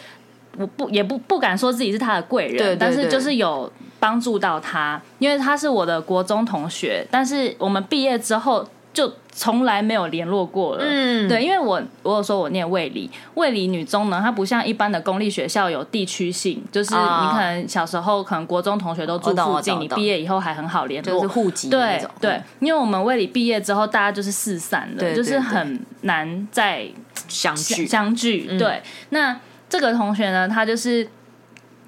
我不也不不敢说自己是他的贵人，但是就是有帮助到他，因为他是我的国中同学，但是我们毕业之后。就从来没有联络过了，嗯，对，因为我我有说我念卫理，卫理女中呢，它不像一般的公立学校有地区性，就是你可能小时候可能国中同学都住附近，你毕业以后还很好联络，就是户籍那对，因为我们卫理毕业之后，大家就是四散了，就是很难再相聚。相聚。对，那这个同学呢，他就是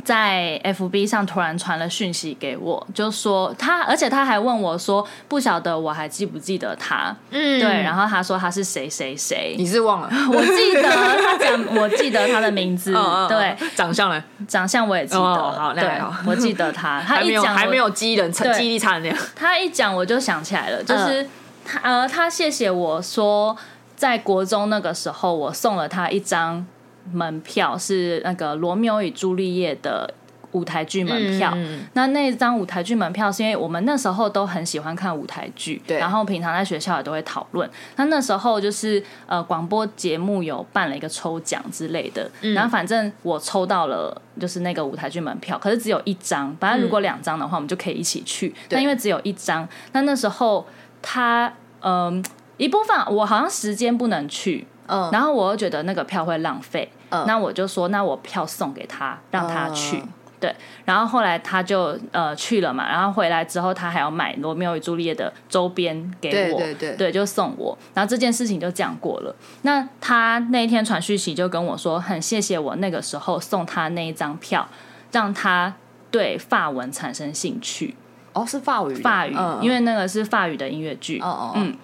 在 FB 上突然传了讯息给我，就说他，而且他还问我说，不晓得我还记不记得他？嗯，对，然后他说他是谁谁谁，你是忘了？[laughs] 我记得他讲，我记得他的名字，[laughs] 对，长相呢？长相我也记得，好，对，我记得他，[laughs] 他一讲还没有记忆人记忆力差的那样，他一讲我就想起来了，就是他呃，他谢谢我说，在国中那个时候，我送了他一张。门票是那个《罗密欧与朱丽叶》的舞台剧门票。嗯、那那张舞台剧门票是因为我们那时候都很喜欢看舞台剧，对然后平常在学校也都会讨论。那那时候就是呃广播节目有办了一个抽奖之类的，嗯、然后反正我抽到了就是那个舞台剧门票，可是只有一张。反正如果两张的话，我们就可以一起去。嗯、但因为只有一张，那那时候他嗯、呃、一部分我好像时间不能去。嗯，然后我又觉得那个票会浪费，嗯，那我就说，那我票送给他，让他去，嗯、对。然后后来他就呃去了嘛，然后回来之后他还要买《罗密欧与朱丽叶》的周边给我，对对对，对，就送我。然后这件事情就这样过了。那他那一天传讯息就跟我说，很谢谢我那个时候送他那一张票，让他对法文产生兴趣。哦，是法语，法语，嗯、因为那个是法语的音乐剧，哦哦，嗯。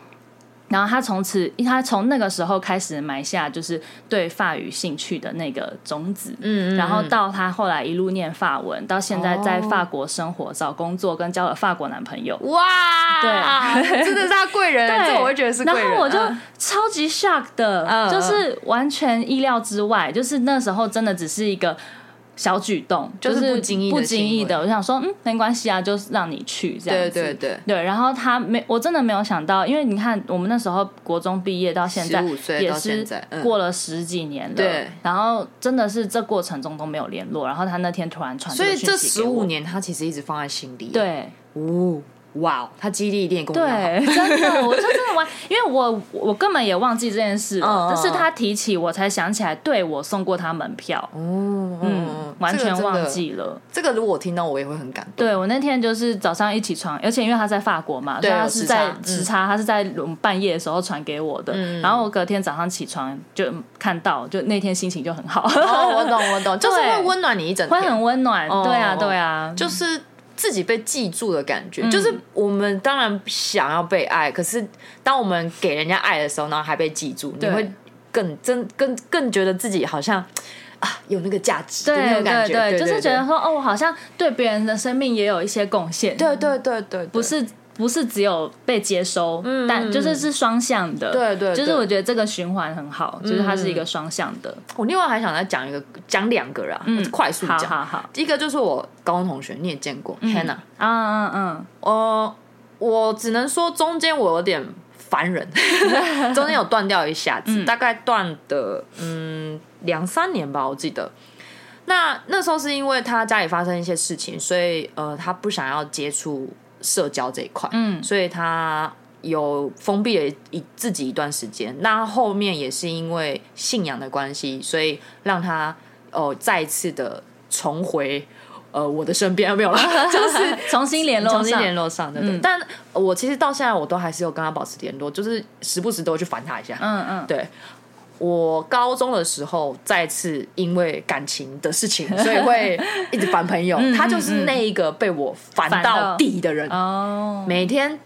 然后他从此，他从那个时候开始埋下就是对法语兴趣的那个种子。嗯，然后到他后来一路念法文，到现在在法国生活、找工作，跟交了法国男朋友。哇，对，真的是他贵人。对，这我会觉得是贵人。然后我就超级 shock 的，就是完全意料之外，就是那时候真的只是一个。小举动就是不经意不经意的，我想说，嗯，没关系啊，就是让你去这样子。对对对对。然后他没，我真的没有想到，因为你看，我们那时候国中毕业到现在，也是过了十几年了。对。然后真的是这过程中都没有联络，然后他那天突然传，所以这十五年他其实一直放在心里。对。哦。哇，他记忆力一定跟我一样对，[laughs] 真的，我就真的完，因为我我根本也忘记这件事了，但是他提起我才想起来，对，我送过他门票，嗯，完全忘记了。这个如果我听到，我也会很感动。对，我那天就是早上一起床，而且因为他在法国嘛，对，他是在时差，他是在半夜的时候传给我的，然后我隔天早上起床就看到，就那天心情就很好。我懂，我懂，就是会 [laughs] 温暖你一整天，会很温暖。对啊，对啊，就是。自己被记住的感觉，嗯、就是我们当然想要被爱，可是当我们给人家爱的时候，然后还被记住，你会更真、更更觉得自己好像啊有那个价值，对那种感觉，对，就是觉得说哦，我好像对别人的生命也有一些贡献，对对对对，不是。不是只有被接收，嗯、但就是是双向的。对，对对，就是我觉得这个循环很好，嗯、就是它是一个双向的。我另外还想再讲一个，讲两个啊，嗯、快速讲。好好好，一个就是我高中同学，你也见过、嗯、Hannah。嗯嗯嗯，呃，我只能说中间我有点烦人，[laughs] 中间有断掉一下子，嗯、大概断的嗯两三年吧，我记得。那那时候是因为他家里发生一些事情，所以呃，他不想要接触。社交这一块，嗯，所以他有封闭了一自己一段时间。那后面也是因为信仰的关系，所以让他哦、呃、再次的重回呃我的身边，[laughs] 没有了，[laughs] 就是重新联络，重新联络上的。对，嗯、但我其实到现在我都还是有跟他保持联络，就是时不时都会去烦他一下。嗯嗯，对。我高中的时候再次因为感情的事情，[laughs] 所以会一直烦朋友。他就是那一个被我烦到底的人，哦每天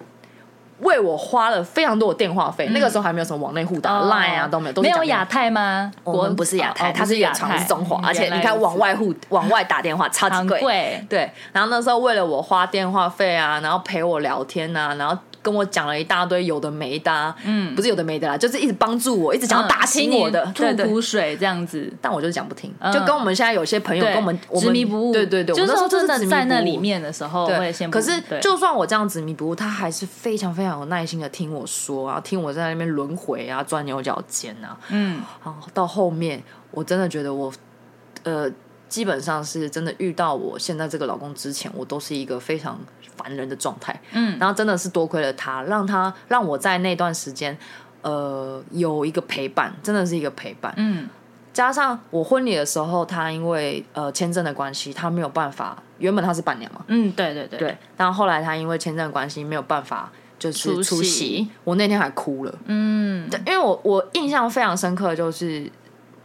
为我花了非常多的电话费。那个时候还没有什么网内互打，Line 啊都没有，都没有亚太吗？我们不是亚太，他是远长，是中华。而且你看往外互往外打电话超级贵，对。然后那时候为了我花电话费啊，然后陪我聊天啊，然后。跟我讲了一大堆有的没的，嗯，不是有的没的啦，就是一直帮助我，一直想要打醒我的，吐苦水这样子。但我就是讲不听，就跟我们现在有些朋友跟我们执迷不悟，对对对，就是说真的在那里面的时候，对，可是就算我这样执迷不悟，他还是非常非常有耐心的听我说，然后听我在那边轮回啊，钻牛角尖啊，嗯，然后，到后面我真的觉得我，呃。基本上是真的遇到我现在这个老公之前，我都是一个非常烦人的状态。嗯，然后真的是多亏了他，让他让我在那段时间，呃，有一个陪伴，真的是一个陪伴。嗯，加上我婚礼的时候，他因为呃签证的关系，他没有办法。原本他是伴娘嘛。嗯，对对对。对，但后来他因为签证的关系没有办法，就是出席。出席我那天还哭了。嗯，对，因为我我印象非常深刻，就是。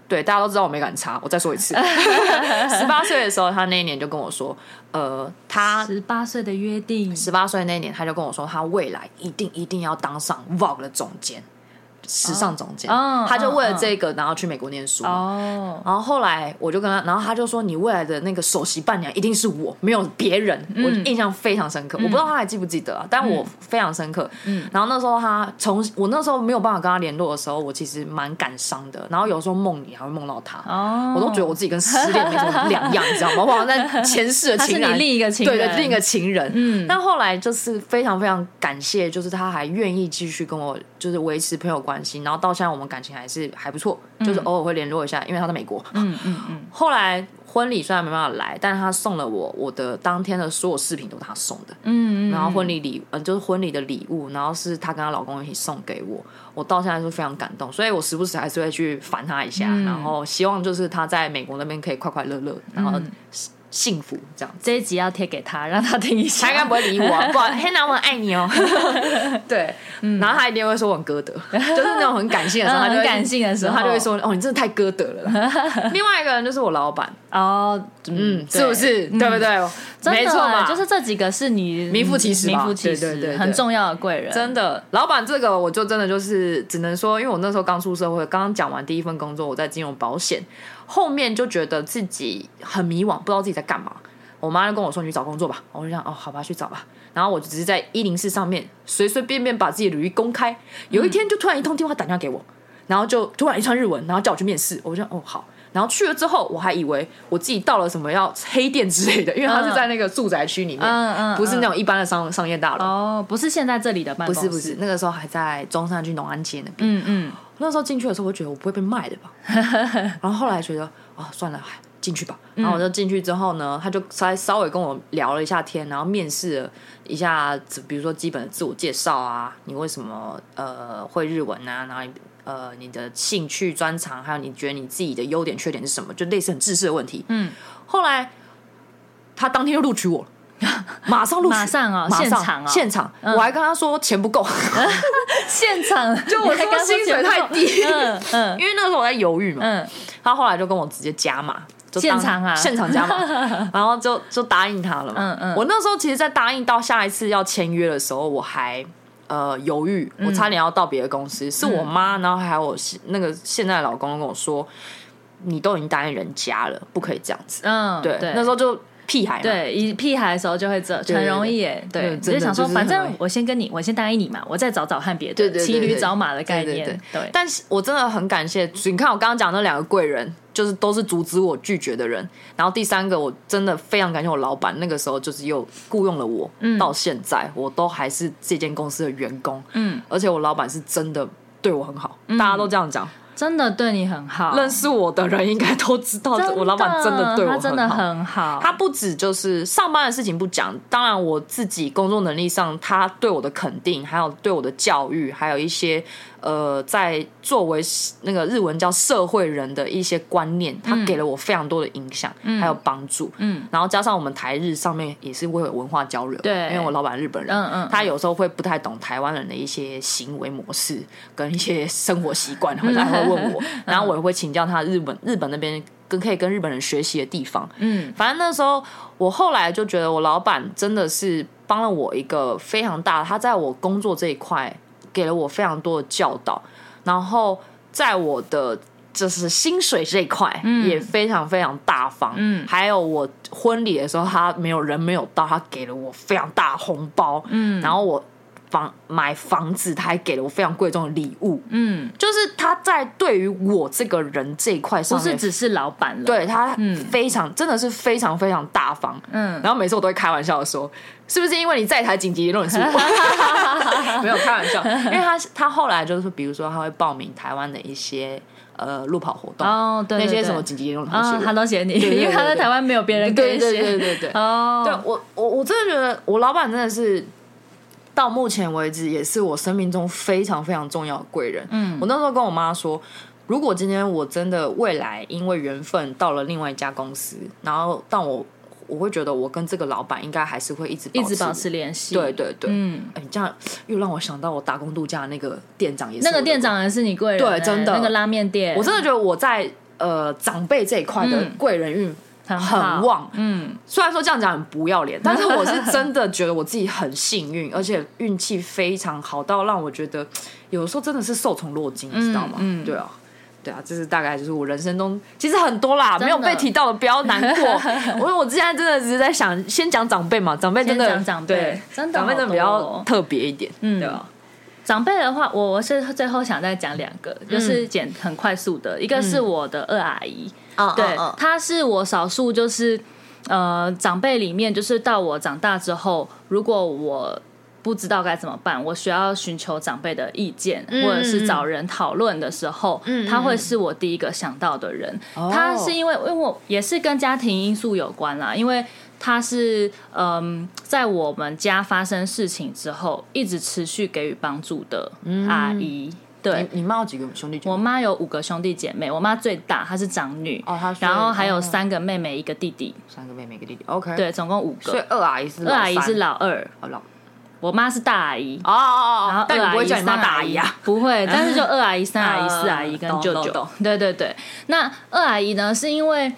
对，大家都知道我没敢查。我再说一次，[laughs] 十八岁的时候，他那一年就跟我说，呃，他十八岁的约定，十八岁那一年他就跟我说，他未来一定一定要当上 Vogue 的总监。时尚总监，oh, 他就为了这个，oh, 然后去美国念书。哦，oh. 然后后来我就跟他，然后他就说：“你未来的那个首席伴娘一定是我，没有别人。嗯”我印象非常深刻，嗯、我不知道他还记不记得啊，但我非常深刻。嗯，然后那时候他从我那时候没有办法跟他联络的时候，我其实蛮感伤的。然后有时候梦里还会梦到他，哦，oh. 我都觉得我自己跟失恋没什么两样，你知道吗？我好像在前世的情人，另一个情人，对的，另一个情人。嗯，但后来就是非常非常感谢，就是他还愿意继续跟我就是维持朋友关系，然后到现在我。们感情还是还不错，就是偶尔会联络一下，因为他在美国。嗯嗯嗯。[laughs] 后来婚礼虽然没办法来，但是他送了我我的当天的所有饰品都是他送的。嗯嗯。然后婚礼礼嗯就是婚礼的礼物，然后是他跟他老公一起送给我，我到现在是非常感动，所以我时不时还是会去烦他一下，然后希望就是他在美国那边可以快快乐乐，然后。幸福这样，这一集要贴给他，让他听一下。他应该不会理我，不，黑男我很爱你哦。[laughs] 对，然后他一定会说我很歌德，就是那种很感性的时候，[laughs] 很感性的时候，他就会说哦，你真的太歌德了。[laughs] 另外一个人就是我老板哦，嗯，是不是？对不对？没错嘛，就是这几个是你名副其实，名副其实，很重要的贵人。真的，老板这个我就真的就是只能说，因为我那时候刚出社会，刚刚讲完第一份工作，我在金融保险。后面就觉得自己很迷惘，不知道自己在干嘛。我妈就跟我说：“你去找工作吧。”我就想：“哦，好吧，去找吧。”然后我就只是在一零四上面随随便便把自己的履历公开。有一天就突然一通电话打电话给我，然后就突然一串日文，然后叫我去面试。我就哦好，然后去了之后，我还以为我自己到了什么要黑店之类的，因为他是在那个住宅区里面，嗯嗯，不是那种一般的商商业大楼。哦，不是现在这里的办公室，不是不是，那个时候还在中山区农安街那边。嗯嗯。那时候进去的时候，我觉得我不会被卖的吧。[laughs] 然后后来觉得，哦，算了，进去吧。然后我就进去之后呢，他就稍稍微跟我聊了一下天，然后面试了一下，比如说基本的自我介绍啊，你为什么呃会日文啊，然后呃你的兴趣专长，还有你觉得你自己的优点缺点是什么，就类似很自私的问题。嗯。后来他当天就录取我了。[laughs] 马上录，马上啊，现场啊，现场！我还跟他说钱不够，[laughs] 现场。[laughs] 就我说薪水太低，嗯，因为那个时候我在犹豫嘛，嗯，他后来就跟我直接加码，现场啊，现场加码，然后就就答应他了嘛，嗯嗯，我那时候其实，在答应到下一次要签约的时候，我还呃犹豫，我差点要到别的公司，是我妈，然后还有我那个现在的老公跟我说，你都已经答应人家了，不可以这样子，嗯，对，那时候就。屁孩对，一屁孩的时候就会这很容易耶，对，只是想说，反正我先跟你，我先答应你嘛，我再找找看别的，骑驴找马的概念，对。但是我真的很感谢，你看我刚刚讲那两个贵人，就是都是阻止我拒绝的人。然后第三个，我真的非常感谢我老板，那个时候就是又雇佣了我，到现在我都还是这间公司的员工，嗯，而且我老板是真的对我很好，大家都这样讲。真的对你很好，认识我的人应该都知道，我老板真的对我很好。他真的很好，他不止就是上班的事情不讲，当然我自己工作能力上，他对我的肯定，还有对我的教育，还有一些。呃，在作为那个日文叫社会人的一些观念，他给了我非常多的影响，还有帮助。嗯，然后加上我们台日上面也是会有文化交流，对，因为我老板日本人，嗯嗯，他有时候会不太懂台湾人的一些行为模式跟一些生活习惯，然后他会问我，然后我也会请教他日本日本那边跟可以跟日本人学习的地方。嗯，反正那时候我后来就觉得我老板真的是帮了我一个非常大，他在我工作这一块。给了我非常多的教导，然后在我的就是薪水这一块也非常非常大方。嗯，还有我婚礼的时候，他没有人没有到，他给了我非常大红包。嗯，然后我房买房子，他还给了我非常贵重的礼物。嗯，就是他在对于我这个人这一块上，不是只是老板了，对他非常、嗯、真的是非常非常大方。嗯，然后每次我都会开玩笑的说。是不是因为你在台紧急联络是？[laughs] 没有开玩笑，因为他他后来就是比如说他会报名台湾的一些呃路跑活动哦，对，那些什么紧急联络他都写你，因为他在台湾没有别人可以写，对对对对对哦，对我我我真的觉得我老板真的是到目前为止也是我生命中非常非常重要的贵人。嗯，我那时候跟我妈说，如果今天我真的未来因为缘分到了另外一家公司，然后但我。我会觉得我跟这个老板应该还是会一直一直保持联系。对对对，嗯，哎，这样又让我想到我打工度假那个店长也是那个店长也是你贵人，对，真的那个拉面店，我真的觉得我在呃长辈这一块的贵人运。很，旺，嗯，虽然说这样讲很不要脸，[laughs] 但是我是真的觉得我自己很幸运，而且运气非常好到让我觉得有的时候真的是受宠若惊，你知道吗？嗯，对啊，对啊，这是大概就是我人生中其实很多啦，没有被提到的不要难过。[laughs] 我说我之前真的只是在想，先讲长辈嘛，长辈真的长辈，真的长辈真的比较特别一点，嗯，对啊。长辈的话，我我是最后想再讲两个，就是简很快速的，一个是我的二阿姨。对，他是我少数就是，呃，长辈里面就是到我长大之后，如果我不知道该怎么办，我需要寻求长辈的意见，嗯、或者是找人讨论的时候，嗯、他会是我第一个想到的人。嗯、他是因为，因为我也是跟家庭因素有关啦，因为他是嗯、呃，在我们家发生事情之后，一直持续给予帮助的阿姨。嗯对，你妈有几个兄弟姐妹？我妈有五个兄弟姐妹，我妈最大，她是长女。哦，她然后还有三个妹妹，一个弟弟。三个妹妹，一个弟弟。OK。对，总共五个。所以二阿姨是二阿姨是老二。老，我妈是大阿姨。哦哦哦。然后二阿姨、三阿姨啊？[laughs] 不会，但是就二阿姨、[laughs] 三阿姨、四阿姨跟舅舅。[laughs] 对对对。那二阿姨呢？是因为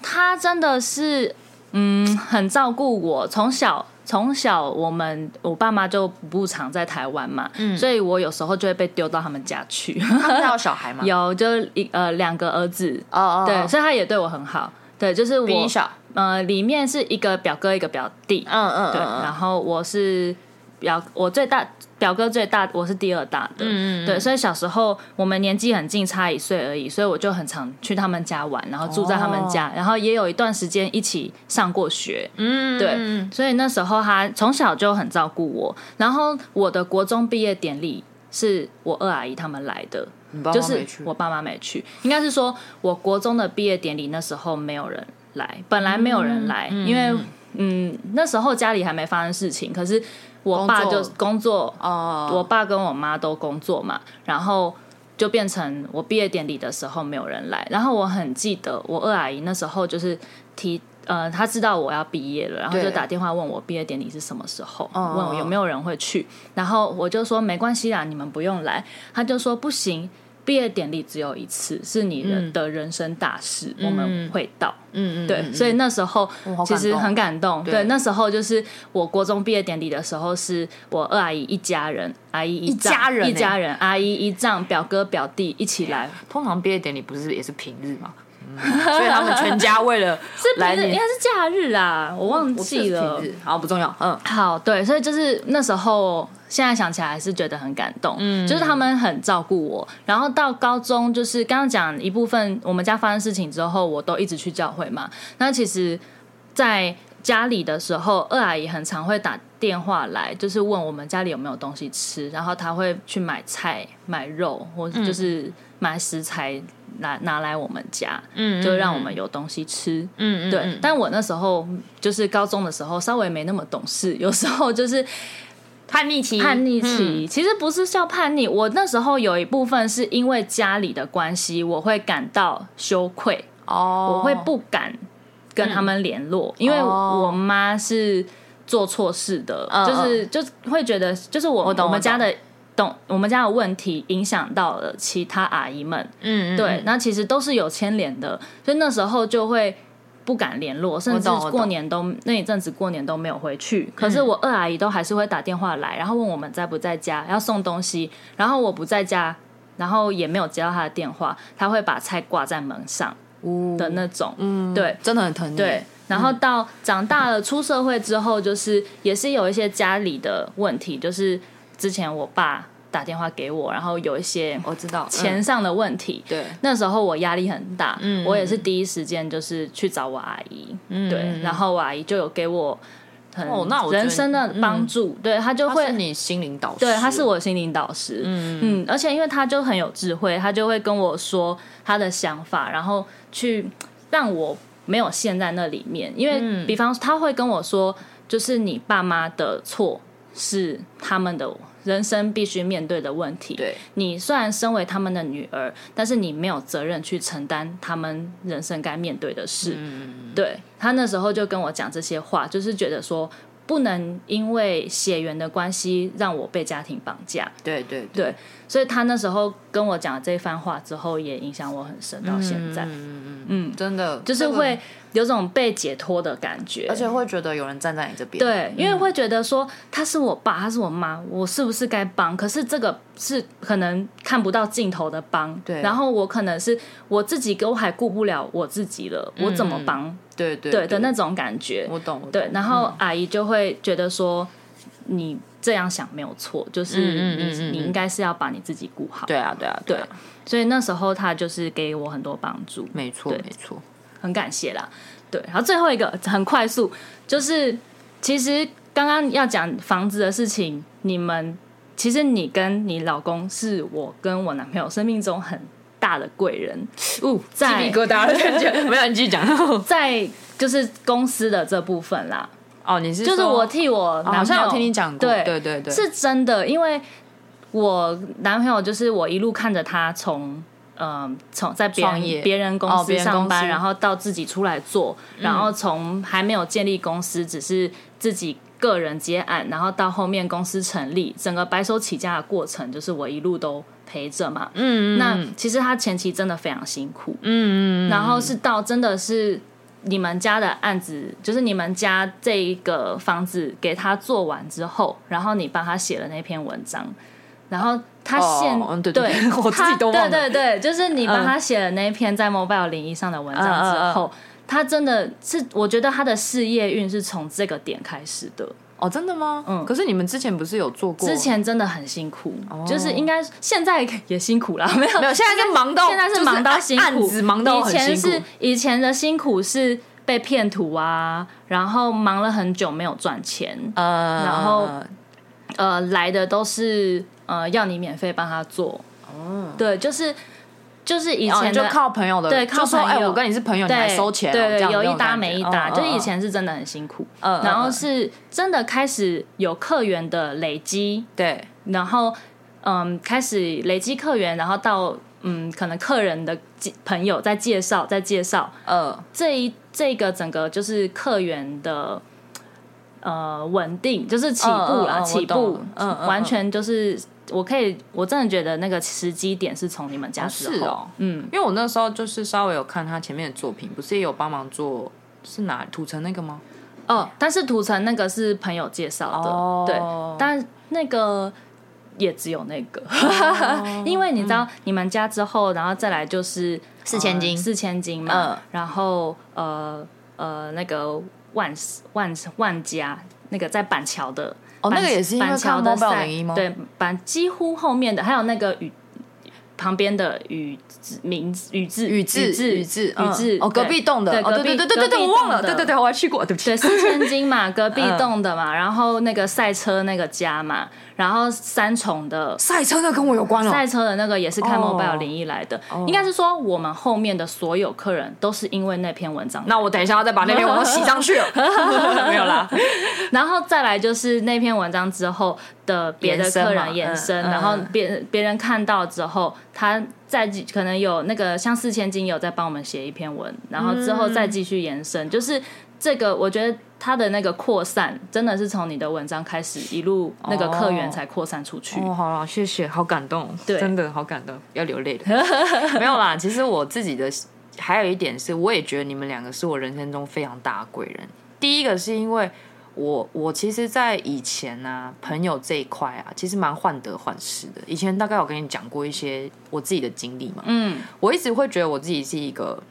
她真的是嗯很照顾我，从小。从小我们我爸妈就不常在台湾嘛，嗯，所以我有时候就会被丢到他们家去。他们有小孩吗？[laughs] 有，就一呃两个儿子哦哦，对，所以他也对我很好。对，就是我比你小，呃，里面是一个表哥一个表弟，嗯嗯，对，然后我是。表我最大，表哥最大，我是第二大的，嗯嗯，对，所以小时候我们年纪很近，差一岁而已，所以我就很常去他们家玩，然后住在他们家，哦、然后也有一段时间一起上过学，嗯，对，所以那时候他从小就很照顾我，然后我的国中毕业典礼是我二阿姨他们来的，就是我爸妈没去，应该是说我国中的毕业典礼那时候没有人来，本来没有人来，嗯、因为嗯那时候家里还没发生事情，可是。我爸就工作，哦，我爸跟我妈都工作嘛，然后就变成我毕业典礼的时候没有人来。然后我很记得我二阿姨那时候就是提，呃，她知道我要毕业了，然后就打电话问我毕业典礼是什么时候，问我有没有人会去。然后我就说没关系啦，你们不用来。他就说不行。毕业典礼只有一次，是你的的人生大事，嗯、我们会到。嗯嗯，对，嗯、所以那时候其实很感动。对，对，那时候就是我国中毕业典礼的时候，是我二阿姨一家人，阿姨一家人，一家人，阿姨一丈，表哥表弟一起来。通常毕业典礼不是也是平日吗？所以他们全家为了，[laughs] 是平日，应该是假日啊，我忘记了。好，不重要。嗯，好，对，所以就是那时候，现在想起来还是觉得很感动。嗯，就是他们很照顾我。然后到高中，就是刚刚讲一部分，我们家发生事情之后，我都一直去教会嘛。那其实，在家里的时候，二阿姨很常会打电话来，就是问我们家里有没有东西吃，然后她会去买菜、买肉，或者就是买食材。拿拿来我们家，嗯，就让我们有东西吃，嗯嗯，对。但我那时候就是高中的时候，稍微没那么懂事，有时候就是叛逆期，叛逆期。其实不是叫叛逆，我那时候有一部分是因为家里的关系，我会感到羞愧，哦，我会不敢跟他们联络，因为我妈是做错事的，就是就会觉得，就是我我们家的。懂，我们家的问题影响到了其他阿姨们，嗯，对，那其实都是有牵连的，所以那时候就会不敢联络，甚至过年都那一阵子过年都没有回去。可是我二阿姨都还是会打电话来，然后问我们在不在家，要送东西，然后我不在家，然后也没有接到她的电话，她会把菜挂在门上的那种，嗯，对，真的很疼你。对，然后到长大了出社会之后，就是也是有一些家里的问题，就是。之前我爸打电话给我，然后有一些我知道钱上的问题，对，那时候我压力很大，嗯，我也是第一时间就是去找我阿姨，嗯，对，然后我阿姨就有给我很人生的帮助，对，他就会是你心灵导师，对，他是我心灵导师，嗯嗯，而且因为他就很有智慧，他就会跟我说他的想法，然后去让我没有陷在那里面，因为比方说他会跟我说，就是你爸妈的错是他们的。人生必须面对的问题。对，你虽然身为他们的女儿，但是你没有责任去承担他们人生该面对的事。嗯，对，他那时候就跟我讲这些话，就是觉得说不能因为血缘的关系让我被家庭绑架。对对对，对，所以他那时候跟我讲这番话之后，也影响我很深到现在。嗯嗯嗯嗯，真的就是会有种被解脱的感觉，而且会觉得有人站在你这边。对，因为会觉得说他是我爸，他是我妈，我是不是该帮？可是这个是可能看不到尽头的帮。对，然后我可能是我自己，我还顾不了我自己了，我怎么帮？对对对的那种感觉。我懂。对，然后阿姨就会觉得说你。这样想没有错，就是你、嗯嗯嗯、你应该是要把你自己顾好。对啊，对啊，对啊。所以那时候他就是给我很多帮助。没错，没错，很感谢啦。对，然后最后一个很快速，就是其实刚刚要讲房子的事情，你们其实你跟你老公是我跟我男朋友生命中很大的贵人。哦，在鸡皮疙瘩的感觉，[laughs] [laughs] 没有你继续讲。在就是公司的这部分啦。哦，你是就是我替我男朋友，好像有听你讲过，对对对对，是真的，因为我男朋友就是我一路看着他从嗯从在别人别人公司上班，然后到自己出来做，然后从还没有建立公司，只是自己个人接案，然后到后面公司成立，整个白手起家的过程，就是我一路都陪着嘛。嗯，那其实他前期真的非常辛苦，嗯嗯，然后是到真的是。你们家的案子，就是你们家这一个房子给他做完之后，然后你帮他写了那篇文章，然后他现、哦、对，对，对，对 [laughs] 我自己都忘了，对对对，就是你帮他写了那篇在 Mobile 零一上的文章之后，嗯嗯。嗯、他真的是，我觉得他的事业运是从这个点开始的。哦，真的吗？嗯。可是你们之前不是有做过？之前真的很辛苦，哦、就是应该现在也辛苦啦。没有，没有，现在是忙到，现在是忙到辛苦，案子忙到很辛苦。以前是以前的辛苦是被骗图啊，然后忙了很久没有赚钱，呃，然后呃来的都是呃要你免费帮他做，哦，对，就是。就是以前就靠朋友的，对，靠朋友。哎，我跟你是朋友，你来收钱，对对，有一搭没一搭。就是以前是真的很辛苦，嗯，然后是真的开始有客源的累积，对，然后嗯，开始累积客源，然后到嗯，可能客人的朋友在介绍，在介绍，呃，这一这个整个就是客源的呃稳定，就是起步啦，起步，嗯，完全就是。我可以，我真的觉得那个时机点是从你们家之后，哦是哦，嗯，因为我那时候就是稍微有看他前面的作品，不是也有帮忙做，是哪土城那个吗？哦，但是土城那个是朋友介绍的，哦、对，但那个也只有那个，哦、[laughs] 因为你知道你们家之后，然后再来就是四千金，四千金嘛，嗯、然后呃呃那个万万万家那个在板桥的。哦，那个也是因为看 Mobile 01吗？对，板几乎后面的还有那个雨旁边的宇名宇字宇字宇字宇字哦，隔壁栋的，对对对对对对，我忘了，对对对，我还去过，对不起，对四千金嘛，[laughs] 隔壁栋的嘛，然后那个赛车那个家嘛。然后三重的。赛车的跟我有关了，赛车的那个也是看 Mobile 01来的，应该是说我们后面的所有客人都是因为那篇文章。那我等一下要再把那篇文章洗上去了，[laughs] [laughs] 没有啦。然后再来就是那篇文章之后的别的客人延伸，然后别别人看到之后，他再可能有那个像四千金有在帮我们写一篇文，然后之后再继续延伸，就是这个我觉得。他的那个扩散真的是从你的文章开始，一路那个客源才扩散出去。好了，谢谢，好感动，对，真的好感动，要流泪了。[laughs] 没有啦，其实我自己的还有一点是，我也觉得你们两个是我人生中非常大的贵人。第一个是因为我，我其实，在以前呢、啊，朋友这一块啊，其实蛮患得患失的。以前大概有跟你讲过一些我自己的经历嘛，嗯，我一直会觉得我自己是一个。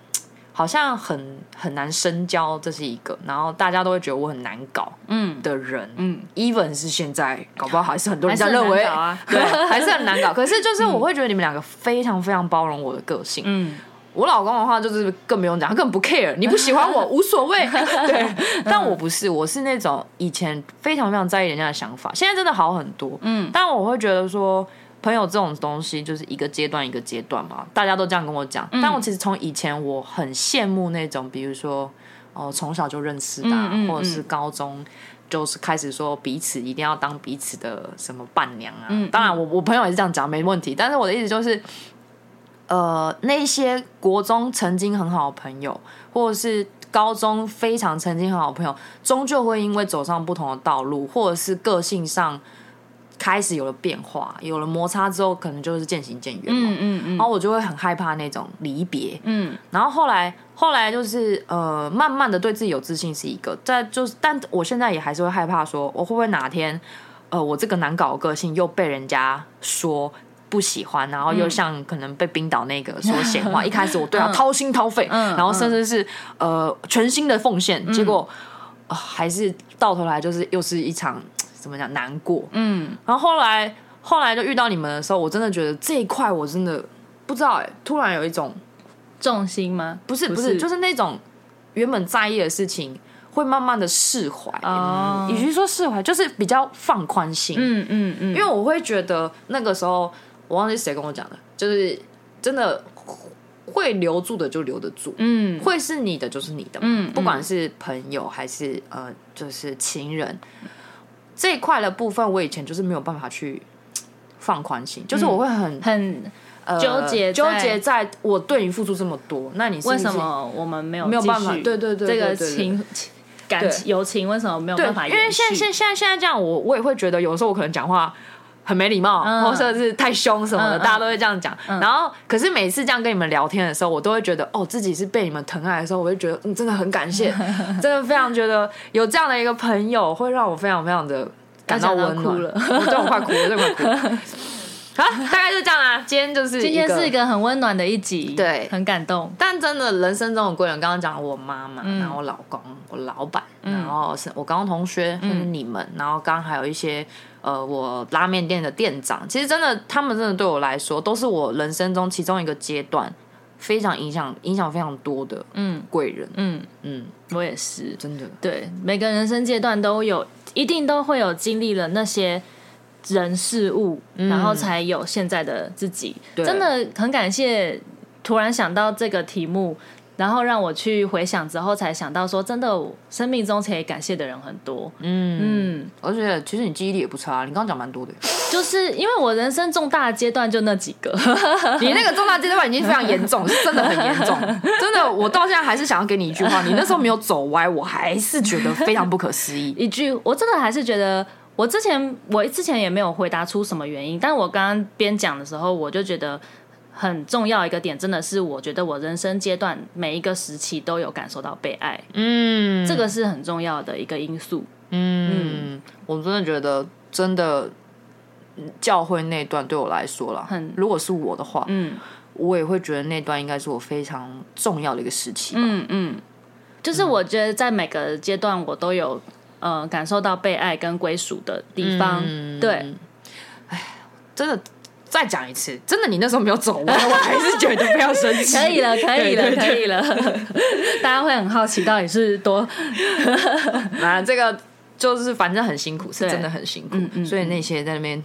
好像很很难深交，这是一个，然后大家都会觉得我很难搞，嗯。的人，嗯，even 是现在搞不好还是很多人这样认为啊，[laughs] 对，还是很难搞。可是就是我会觉得你们两个非常非常包容我的个性，嗯，我老公的话就是更不用讲，他根本不 care，你不喜欢我 [laughs] 无所谓，[laughs] 对，但我不是，我是那种以前非常非常在意人家的想法，现在真的好很多，嗯，但我会觉得说。朋友这种东西就是一个阶段一个阶段嘛，大家都这样跟我讲。嗯、但我其实从以前我很羡慕那种，比如说哦，从小就认识的，嗯嗯嗯、或者是高中就是开始说彼此一定要当彼此的什么伴娘啊。嗯、当然我，我我朋友也是这样讲，没问题。但是我的意思就是，呃，那些国中曾经很好的朋友，或者是高中非常曾经很好的朋友，终究会因为走上不同的道路，或者是个性上。开始有了变化，有了摩擦之后，可能就是渐行渐远嘛。嗯嗯嗯。然后我就会很害怕那种离别。嗯。然后后来，后来就是呃，慢慢的对自己有自信是一个，在就是，但我现在也还是会害怕说，我会不会哪天，呃，我这个难搞的个性又被人家说不喜欢，然后又像可能被冰岛那个说闲话。嗯、一开始我对他掏心掏肺，嗯、然后甚至是呃全心的奉献，嗯、结果、呃、还是到头来就是又是一场。怎么讲难过？嗯，然后后来后来就遇到你们的时候，我真的觉得这一块我真的不知道哎、欸，突然有一种重心吗？不是不是，不是，就是那种原本在意的事情会慢慢的释怀。哦，与其说释怀，就是比较放宽心。嗯嗯嗯，因为我会觉得那个时候我忘记谁跟我讲的，就是真的会留住的就留得住，嗯，会是你的就是你的，嗯，不管是朋友还是呃，就是情人。这一块的部分，我以前就是没有办法去放宽心，就是我会很很纠结纠结，在我对你付出这么多，那你为什么我们没有没有办法？对对对，这个情感情友情为什么没有办法？因为现在现现在现在这样，我我也会觉得有的时候我可能讲话很没礼貌，或者是太凶什么的，大家都会这样讲。然后，可是每次这样跟你们聊天的时候，我都会觉得哦，自己是被你们疼爱的时候，我就觉得嗯，真的很感谢，[laughs] 真的非常觉得有这样的一个朋友，会让我非常非常的。感到温暖了，我对我快哭了，这种快哭了。好，大概就这样啦。[laughs] 今天就是今天是一个很温暖的一集，对，很感动。但真的，人生中的贵人，刚刚讲我妈妈，然后我老公，我老板，然后是我高中同学，嗯，你们，然后刚刚还有一些呃，我拉面店的店长。其实真的，他们真的对我来说，都是我人生中其中一个阶段非常影响、影响非常多的嗯贵人。嗯嗯，我也是，真的。对，每个人生阶段都有。一定都会有经历了那些人事物，嗯、然后才有现在的自己。真的很感谢，突然想到这个题目，然后让我去回想之后，才想到说，真的，生命中可以感谢的人很多。嗯嗯，而且其实你记忆力也不差，你刚刚讲蛮多的。就是因为我人生重大的阶段就那几个，[laughs] 你那个重大阶段已经非常严重，是真的很严重，[laughs] 真的，我到现在还是想要给你一句话，你那时候没有走歪，我还是觉得非常不可思议。[laughs] 一句，我真的还是觉得，我之前我之前也没有回答出什么原因，但我刚刚边讲的时候，我就觉得很重要一个点，真的是我觉得我人生阶段每一个时期都有感受到被爱，嗯，这个是很重要的一个因素，嗯，嗯。我真的觉得真的。教会那段对我来说了，很如果是我的话，嗯，我也会觉得那段应该是我非常重要的一个时期吧。嗯嗯，就是我觉得在每个阶段我都有呃感受到被爱跟归属的地方。嗯、对，哎，真的再讲一次，真的你那时候没有走完，[laughs] 我还是觉得不要生气。可以了，可以了，可以了。[laughs] 大家会很好奇到底是多 [laughs] 啊这个。就是反正很辛苦，是真的很辛苦，嗯嗯、所以那些在那边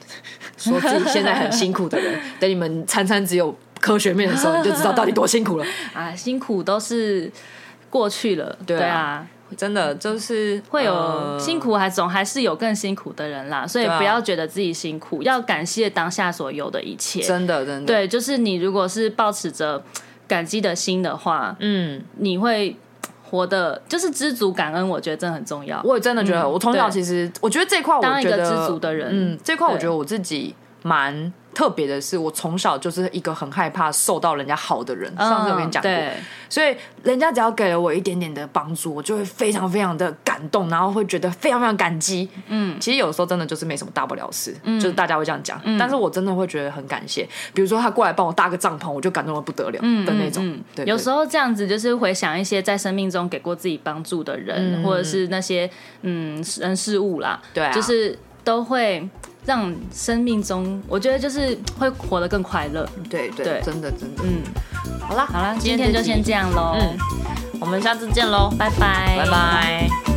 说自己现在很辛苦的人，等你们餐餐只有科学面的时候，你就知道到底多辛苦了啊！辛苦都是过去了，对啊，对啊真的就是会有辛苦，还总还是有更辛苦的人啦，所以不要觉得自己辛苦，啊、要感谢当下所有的一切，真的真的，对，就是你如果是抱持着感激的心的话，嗯，你会。活的就是知足感恩，我觉得真的很重要。我也真的觉得，我从小其实，我觉得这块，我觉得当一个知足的人，嗯，这块我觉得我自己蛮。特别的是，我从小就是一个很害怕受到人家好的人。上次我跟你讲过，所以人家只要给了我一点点的帮助，我就会非常非常的感动，然后会觉得非常非常感激。嗯，其实有时候真的就是没什么大不了事，就是大家会这样讲，但是我真的会觉得很感谢。比如说他过来帮我搭个帐篷，我就感动的不得了的那种。对，有时候这样子就是回想一些在生命中给过自己帮助的人，或者是那些嗯人事物啦，对，就是都会。让生命中，我觉得就是会活得更快乐。对对，对真的真的。嗯，好啦好啦，今天就先这样喽。嗯，我们下次见喽，拜拜，拜拜。